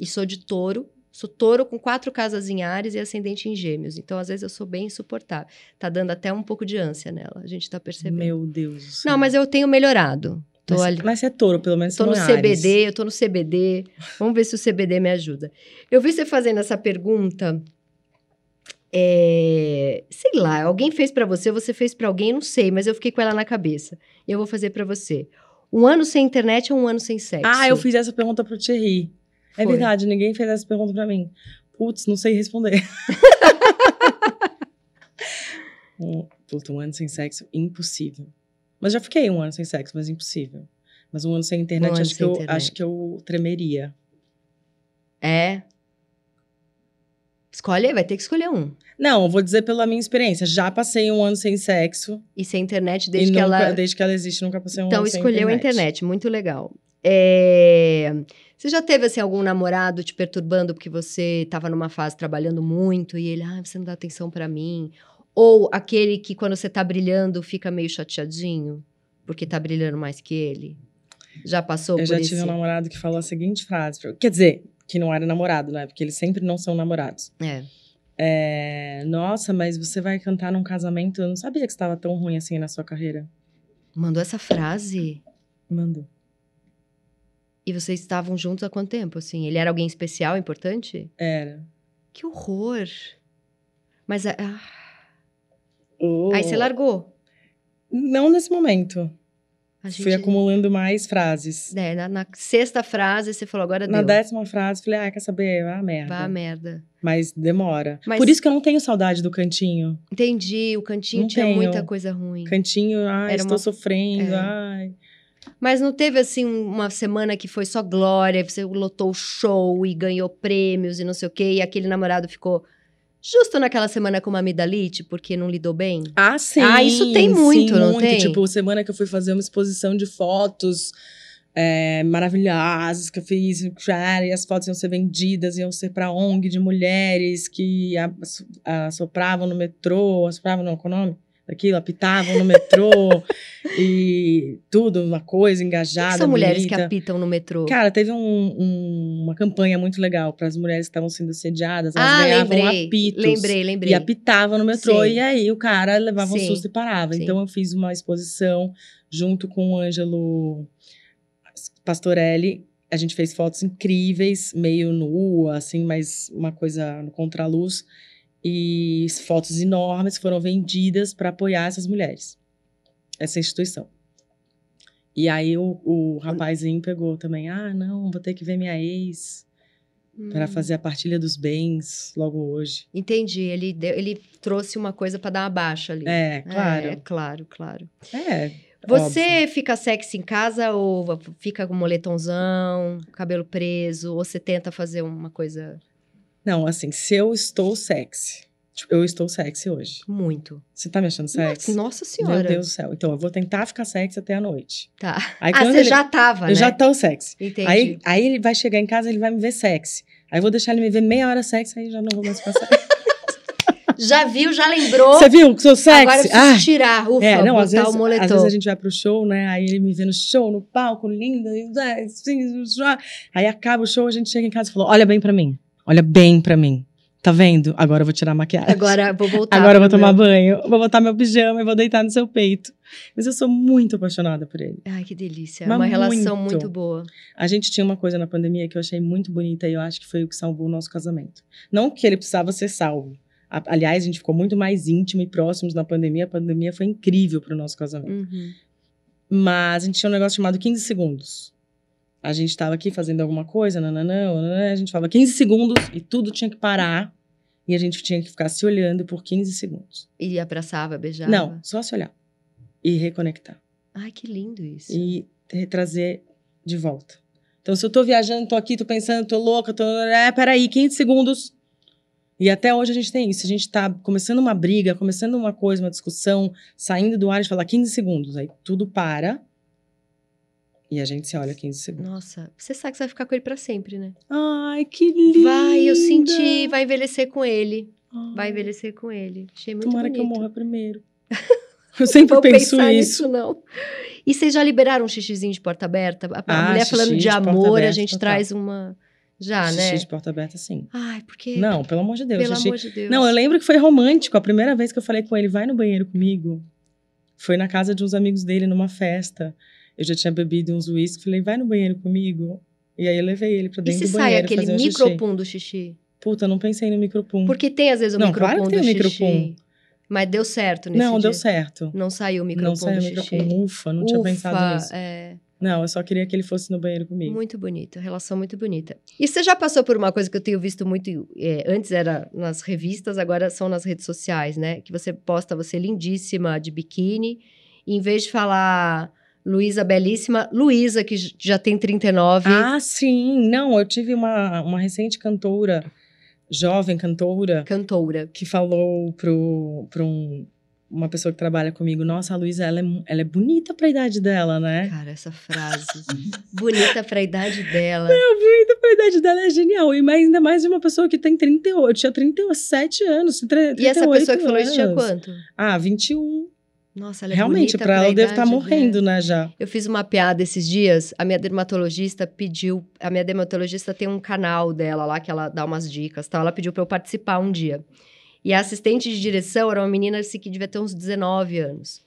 E sou de touro. Sou touro com quatro casas em Ares e ascendente em gêmeos. Então, às vezes, eu sou bem insuportável. Tá dando até um pouco de ânsia nela. A gente tá percebendo. Meu Deus do céu. Não, mas eu tenho melhorado. Tô mas, ali. mas você é touro, pelo menos Tô no é Ares. CBD, eu tô no CBD. Vamos ver se o CBD me ajuda. Eu vi você fazendo essa pergunta. é, sei lá, alguém fez pra você, você fez pra alguém, não sei, mas eu fiquei com ela na cabeça. E eu vou fazer pra você. Um ano sem internet ou um ano sem sexo? Ah, eu fiz essa pergunta pro Thierry. É Foi. verdade, ninguém fez essa pergunta pra mim. Putz, não sei responder. um, puta, um ano sem sexo, impossível. Mas já fiquei um ano sem sexo, mas impossível. Mas um ano sem internet, Um ano acho, sem que eu, internet. acho que eu tremeria. É. Escolhe, vai ter que escolher um. Não, eu vou dizer pela minha experiência. Já passei um ano sem sexo. E sem internet desde e que nunca- ela. desde que ela existe, nunca passei um Então, ano sem escolheu a internet, muito legal. É, Você já teve, assim, algum namorado te perturbando porque você estava numa fase trabalhando muito e ele, ah, você não dá atenção pra mim? Ou aquele que, quando você tá brilhando, fica meio chateadinho porque tá brilhando mais que ele? Já passou Eu por já isso? tive um namorado que falou a seguinte frase. Quer dizer, que não era namorado, né? Porque eles sempre não são namorados. É. É, Nossa, mas você vai cantar num casamento? Eu não sabia que estava tão ruim assim na sua carreira. Mandou essa frase Mandou. E vocês estavam juntos há quanto tempo, assim? Ele era alguém especial, importante? Era. Que horror! Mas, ah, Oh. aí você largou. Não nesse momento. A gente... Fui acumulando mais frases. É, na, na sexta frase, você falou, agora Na deu. décima frase, falei, ah, quer saber? Vá a merda. Vá merda. Mas demora. Mas- Por isso que eu não tenho saudade do cantinho. Entendi, o cantinho Não tinha tenho. muita coisa ruim. Cantinho, ai, Era estou uma- sofrendo, É. ai. Mas não teve, assim, uma semana que foi só glória, você lotou o show e ganhou prêmios e não sei o quê, e aquele namorado ficou justo naquela semana com uma amidalite, porque não lidou bem? Ah, sim. Ah, isso tem muito, sim, não muito. tem? Tipo, semana que eu fui fazer uma exposição de fotos é, maravilhosas que eu fiz, e as fotos iam ser vendidas, iam ser pra ONG de mulheres que assopravam no metrô, assopravam, não, qual é o nome? Daquilo, apitavam no metrô, e tudo, uma coisa engajada, são mulheres que bonita. apitam no metrô? Cara, teve um- um- uma campanha muito legal para as mulheres que estavam sendo assediadas, elas ah, ganhavam lembrei, apitos. lembrei, lembrei. E apitava no metrô, Sim. e aí o cara levava um Sim. susto e parava. Sim. Então eu fiz uma exposição junto com o Ângelo Pastorelli, a gente fez fotos incríveis, meio nua, assim, mas uma coisa no contraluz. E fotos enormes foram vendidas para apoiar essas mulheres, essa instituição. E aí o, o rapazinho pegou também, ah, não, vou ter que ver minha ex para Hum. fazer a partilha dos bens logo hoje. Entendi. Ele, deu- ele trouxe uma coisa pra dar uma baixa ali. É, claro. É, claro, claro. É. Você óbvio. fica sexy em casa ou fica com moletomzão, cabelo preso, ou você tenta fazer uma coisa Não, assim, se eu estou sexy, tipo, eu estou sexy hoje. muito? Você tá me achando sexy? Nossa, senhora. Meu Deus do céu. Então, eu vou tentar ficar sexy até a noite. Tá. Aí, ah, você ele- já tava, Eu né? já tô sexy. Entendi. Aí, aí ele vai chegar em casa, ele vai me ver sexy. Aí eu vou deixar ele me ver meia hora sexy, aí já não vou mais ficar sexy. Já viu, já lembrou. Você viu que sou sexy? Agora eu preciso Ah, tirar, ufa, é, não, botar às vezes, o moletom. às vezes a gente vai pro show, né? Aí ele me vê no show, no palco, linda. ah, assim. Aí acaba o show, a gente chega em casa e fala: olha bem pra mim. Olha bem pra mim. Tá vendo? Agora eu vou tirar a maquiagem. Agora vou voltar. Agora eu vou tomar meu- banho, vou botar meu pijama e vou deitar no seu peito. Mas eu sou muito apaixonada por ele. Ai, que delícia. Mas uma relação muito. muito boa. A gente tinha uma coisa na pandemia que eu achei muito bonita e eu acho que foi o que salvou o nosso casamento. Não que ele precisava ser salvo. Aliás, a gente ficou muito mais íntimo e próximos na pandemia. A pandemia foi incrível para o nosso casamento. Uhum. Mas a gente tinha um negócio chamado 15 segundos. A gente estava aqui fazendo alguma coisa, nananã, nananã, a gente falava 15 segundos e tudo tinha que parar. E a gente tinha que ficar se olhando por 15 segundos. E abraçava, beijava. Não, só se olhar. E reconectar. Ai, que lindo isso. e trazer de volta. Então, se eu tô viajando, tô aqui, tô pensando, tô louca, tô. É, peraí, 15 segundos. E até hoje a gente tem isso. A gente tá começando uma briga, começando uma coisa, uma discussão, saindo do ar, gente fala 15 segundos. Aí tudo para. E a gente se olha 15 segundos. Nossa, você sabe que você vai ficar com ele pra sempre, né? Ai, que lindo. Vai, eu senti, vai envelhecer com ele. Vai Ai, envelhecer com ele. Achei muito Tomara bonito. que eu morra primeiro. Eu sempre Vou penso pensar isso. nisso, não. E vocês já liberaram um xixizinho de porta aberta? A, a Ah, mulher falando xixi de amor, a aberta, gente total. traz uma. Já, Xixi né? de porta aberta, sim. Ai, porque. Não, pelo amor de Deus. pelo xixi- amor de Deus. Não, eu lembro que foi romântico. A primeira vez que eu falei com ele, vai no banheiro comigo. Foi na casa de uns amigos dele, numa festa. Eu já tinha bebido uns uísques. Falei, vai no banheiro comigo. E aí eu levei ele pra E dentro se do sai banheiro aquele fazer um xixi. micropum do xixi? Puta, não pensei no micropum. Porque tem, às vezes, o Não, micropum claro que do tem o micropum. Mas deu certo nesse Não, dia. deu certo. Não saiu o micropum Não saiu o micropum. Ufa, não tinha Ufa, pensado nisso. É, Não, eu só queria que ele fosse no banheiro comigo. muito bonito, relação muito bonita. E você já passou por uma coisa que eu tenho visto muito, é, antes era nas revistas, agora são nas redes sociais, né? Que você posta você lindíssima de biquíni, e em vez de falar Luísa belíssima, Luísa que já tem 39, Ah, sim. Não, eu tive uma, uma recente cantora, jovem cantora, cantora. que falou pro, pro um- uma pessoa que trabalha comigo, nossa, a Luísa, ela é, ela é bonita pra idade dela, né? Cara, essa frase. bonita pra idade dela. Bonita pra idade dela é genial. E mais, ainda mais de uma pessoa que tem 38, eu tinha 37 anos. tre- E essa 38 pessoa que falou isso tinha quanto? Ah, 21. Nossa, ela é Realmente, bonita pra ela eu devo estar idade morrendo, dela. né, já. Eu fiz uma piada esses dias, a minha dermatologista pediu, a minha dermatologista tem um canal dela lá que ela dá umas dicas, tal. Ela pediu para eu participar um dia. E a assistente de direção era uma menina assim, que devia ter uns 19 anos.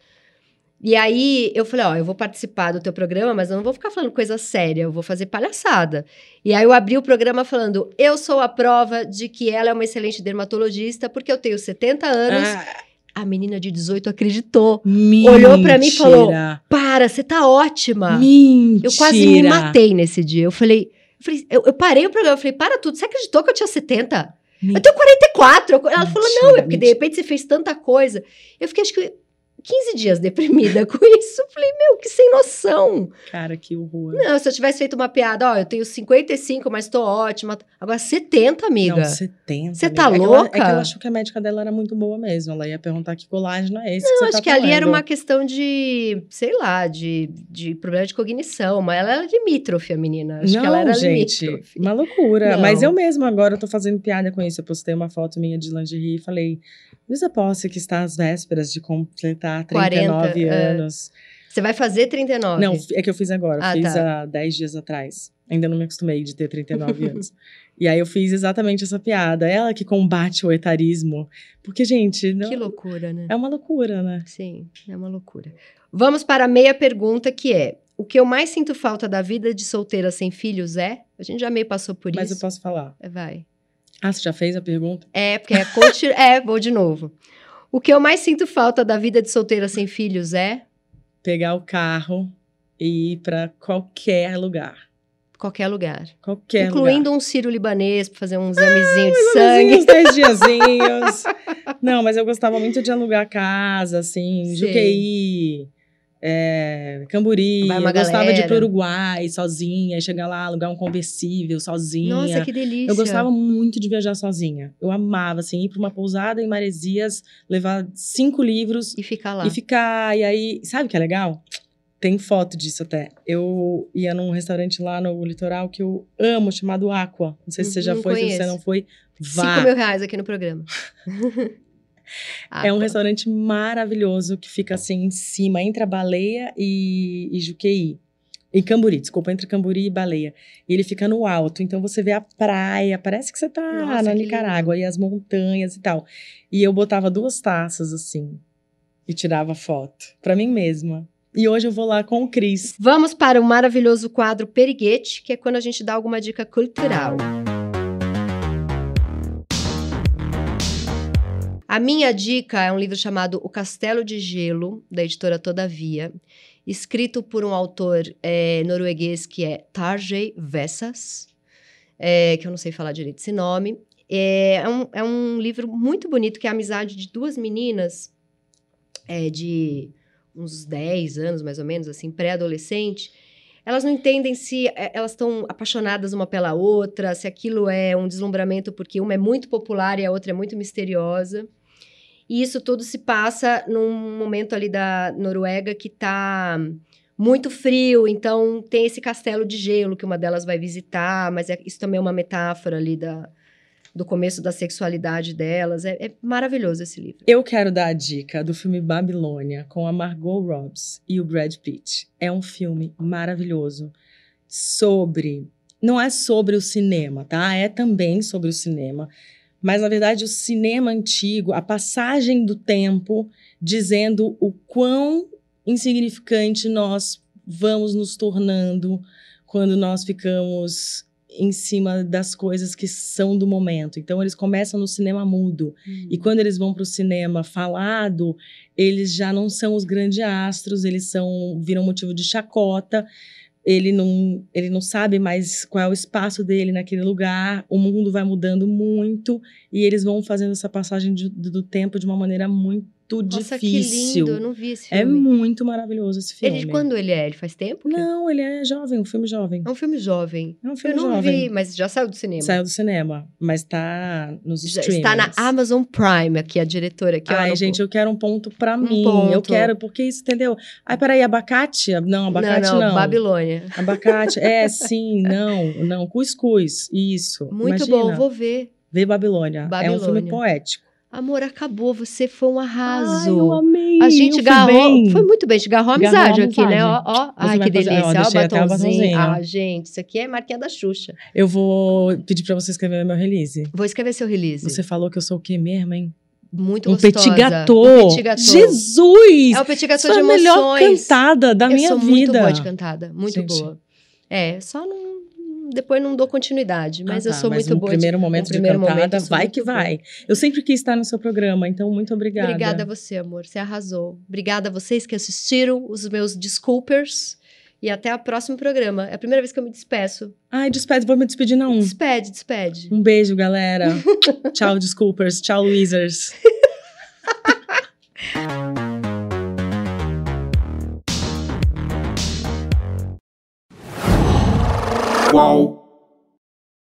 E aí eu falei, ó, eu vou participar do teu programa, mas eu não vou ficar falando coisa séria, eu vou fazer palhaçada. E aí eu abri o programa falando, eu sou a prova de que ela é uma excelente dermatologista, porque eu tenho 70 anos. Ah, A menina de 18 acreditou. mentira. Olhou pra mim e falou, Para, você tá ótima. Mentira. Eu quase me matei nesse dia. Eu falei, eu, falei, eu, eu parei o programa, eu falei, para tudo, você acreditou que eu tinha 70? Eu tenho 44. Eu- Ela falou, Mentira, não, é porque de mentira. repente você fez tanta coisa. Eu fiquei, acho que 15 dias deprimida com isso. Eu falei, meu, que sem noção. Cara, que horror. Não, se eu tivesse feito uma piada, ó, eu tenho 55, mas tô ótima. Agora 70, amiga. Não, 70. Você amiga. tá É que ela- louca? é que ela achou que a médica dela era muito boa mesmo. Ela ia perguntar que colágeno é esse que Não, você acho tá que ali era uma questão de, sei lá, de, de problema de cognição. Mas ela era limítrofe, a menina. Acho não, que ela era gente, limítrofe. uma loucura. Não. Mas eu mesma agora eu tô fazendo piada com isso. Eu postei uma foto minha de lingerie e falei: Luísa Posse, que está às vésperas de completar 39 40, é. anos. Você vai fazer 39? Não, é que eu fiz agora. Ah, fiz tá. há 10 dias atrás. Ainda não me acostumei de ter 39 anos. E aí eu fiz exatamente essa piada. Ela que combate o etarismo. Porque, gente, não, Que loucura, né? é uma loucura, né? Sim, é uma loucura. Vamos para a meia pergunta, que é: O que eu mais sinto falta da vida de solteira sem filhos é. A gente já meio passou por Mas eu isso. posso falar. Vai. Ah, você já fez a pergunta? É, porque é, continu... é, vou de novo. O que eu mais sinto falta da vida de solteira sem filhos é Pegar o carro e ir pra qualquer lugar. qualquer lugar. Qualquer Incluindo lugar. um ciro libanês pra fazer um examezinho de Sangue. Uns 10 diazinhos. Não, mas eu gostava muito de alugar casa, assim, Sei. Juqueí, é, Camburi. Eu gostava de ir galera. pro Uruguai sozinha, chegar lá, alugar um conversível sozinha. Nossa, que delícia. Eu gostava muito de viajar sozinha. Eu amava, assim, ir pra uma pousada em Maresias, levar cinco livros E ficar lá. e ficar. E aí, sabe o que é legal? Tem foto disso até. Eu ia num restaurante lá no litoral que eu amo, chamado Aqua. Não sei se você já Não foi, se conheço. você não foi, vá. Cinco mil reais aqui no programa. É um Ah, restaurante maravilhoso que fica assim em cima, entre a baleia e, e Juqueí. Em Camburi, desculpa, entre Camburi e Baleia. E ele fica no alto, então você vê a praia, parece que você tá Nossa, na Nicarágua, e as montanhas e tal. E eu botava duas taças assim e tirava foto pra mim mesma. E hoje eu vou lá com o Cris. Vamos para o maravilhoso quadro Periguete, que é quando a gente dá alguma dica cultural. A minha dica é um livro chamado O Castelo de Gelo, da editora Todavia, escrito por um autor eh, norueguês que é Tarjei Vessas, eh, que eu não sei falar direito esse nome. É, é um, é um livro muito bonito, que é a amizade de duas meninas eh, de uns 10 anos, mais ou menos, assim, pré-adolescente, elas não entendem se eh, elas estão apaixonadas uma pela outra, se aquilo é um deslumbramento porque uma é muito popular e a outra é muito misteriosa. E isso tudo se passa num momento ali da Noruega que tá muito frio, então tem esse castelo de gelo que uma delas vai visitar, mas é- isso também é uma metáfora ali da, do começo da sexualidade delas. É, é maravilhoso esse livro. Eu quero dar a dica do filme Babilônia com a Margot Robbie e o Brad Pitt. É um filme maravilhoso sobre. Não é sobre o cinema, tá? É também sobre o cinema. Mas, na verdade, o cinema antigo, a passagem do tempo, dizendo o quão insignificante nós vamos nos tornando quando nós ficamos em cima das coisas que são do momento. Então, eles começam no cinema mudo. E quando eles vão para o cinema falado, eles já não são os grandes astros, eles são viram motivo de chacota. Ele não, ele não sabe mais qual é o espaço dele naquele lugar. O mundo vai mudando muito e eles vão fazendo essa passagem de- do tempo de uma maneira muito Nossa, que difícil. lindo, eu não vi esse é filme. muito maravilhoso esse filme. Ele de quando ele é? Ele faz tempo? que- Não, ele é jovem, um filme jovem. É um filme jovem. É um Eu filme não jovem. vi, mas já saiu do cinema. Saiu do cinema, mas tá nos Já streamings. está na Amazon Prime, aqui a diretora. Aqui, Ai, gente, eu quero um ponto pra Um mim. ponto. Eu quero, porque isso, entendeu? Ai, peraí, abacate? Não, abacate não, não. Babilônia. Abacate, é, sim, não, não. Cuscuz, isso. Muito Imagina. bom, vou ver. Vê Babilônia. É um Babilônia. filme poético. Amor, acabou, você foi um Ai, arraso. eu amei. a gente garrou, foi muito bem, a gente garrou a Garrou a amizade aqui, né? Ó, amizade. ó. Ai, que fazer- ó, delícia, ó, o deixei até o batonzinho. batonzinho. Ah, gente, isso aqui é marquinha da Xuxa. Eu vou pedir pra você escrever meu release. Vou escrever seu release. Você falou que eu sou o quê mesmo, hein? Muito Um gostosa. petit gâteau. Um petit gâteau. Jesus! É o petit gâteau de é a melhor emoções. cantada da eu minha vida. muito boa de cantada, muito Gente. boa. É, só não. Depois não dou continuidade, mas Ah, eu tá, sou mas muito no boa. primeiro de, momento no primeiro de cantada, momento, eu vai que boa. vai. Eu sempre quis estar no seu programa, então muito obrigada. Obrigada a você, amor. Você arrasou. Obrigada a vocês que assistiram os meus Desculpers. E até o próximo programa. É a primeira vez que eu me despeço. Ai, despede, vou me despedir não. Despede, despede. Um beijo, galera. tchau, desculpers. Tchau, Luizers. Qual?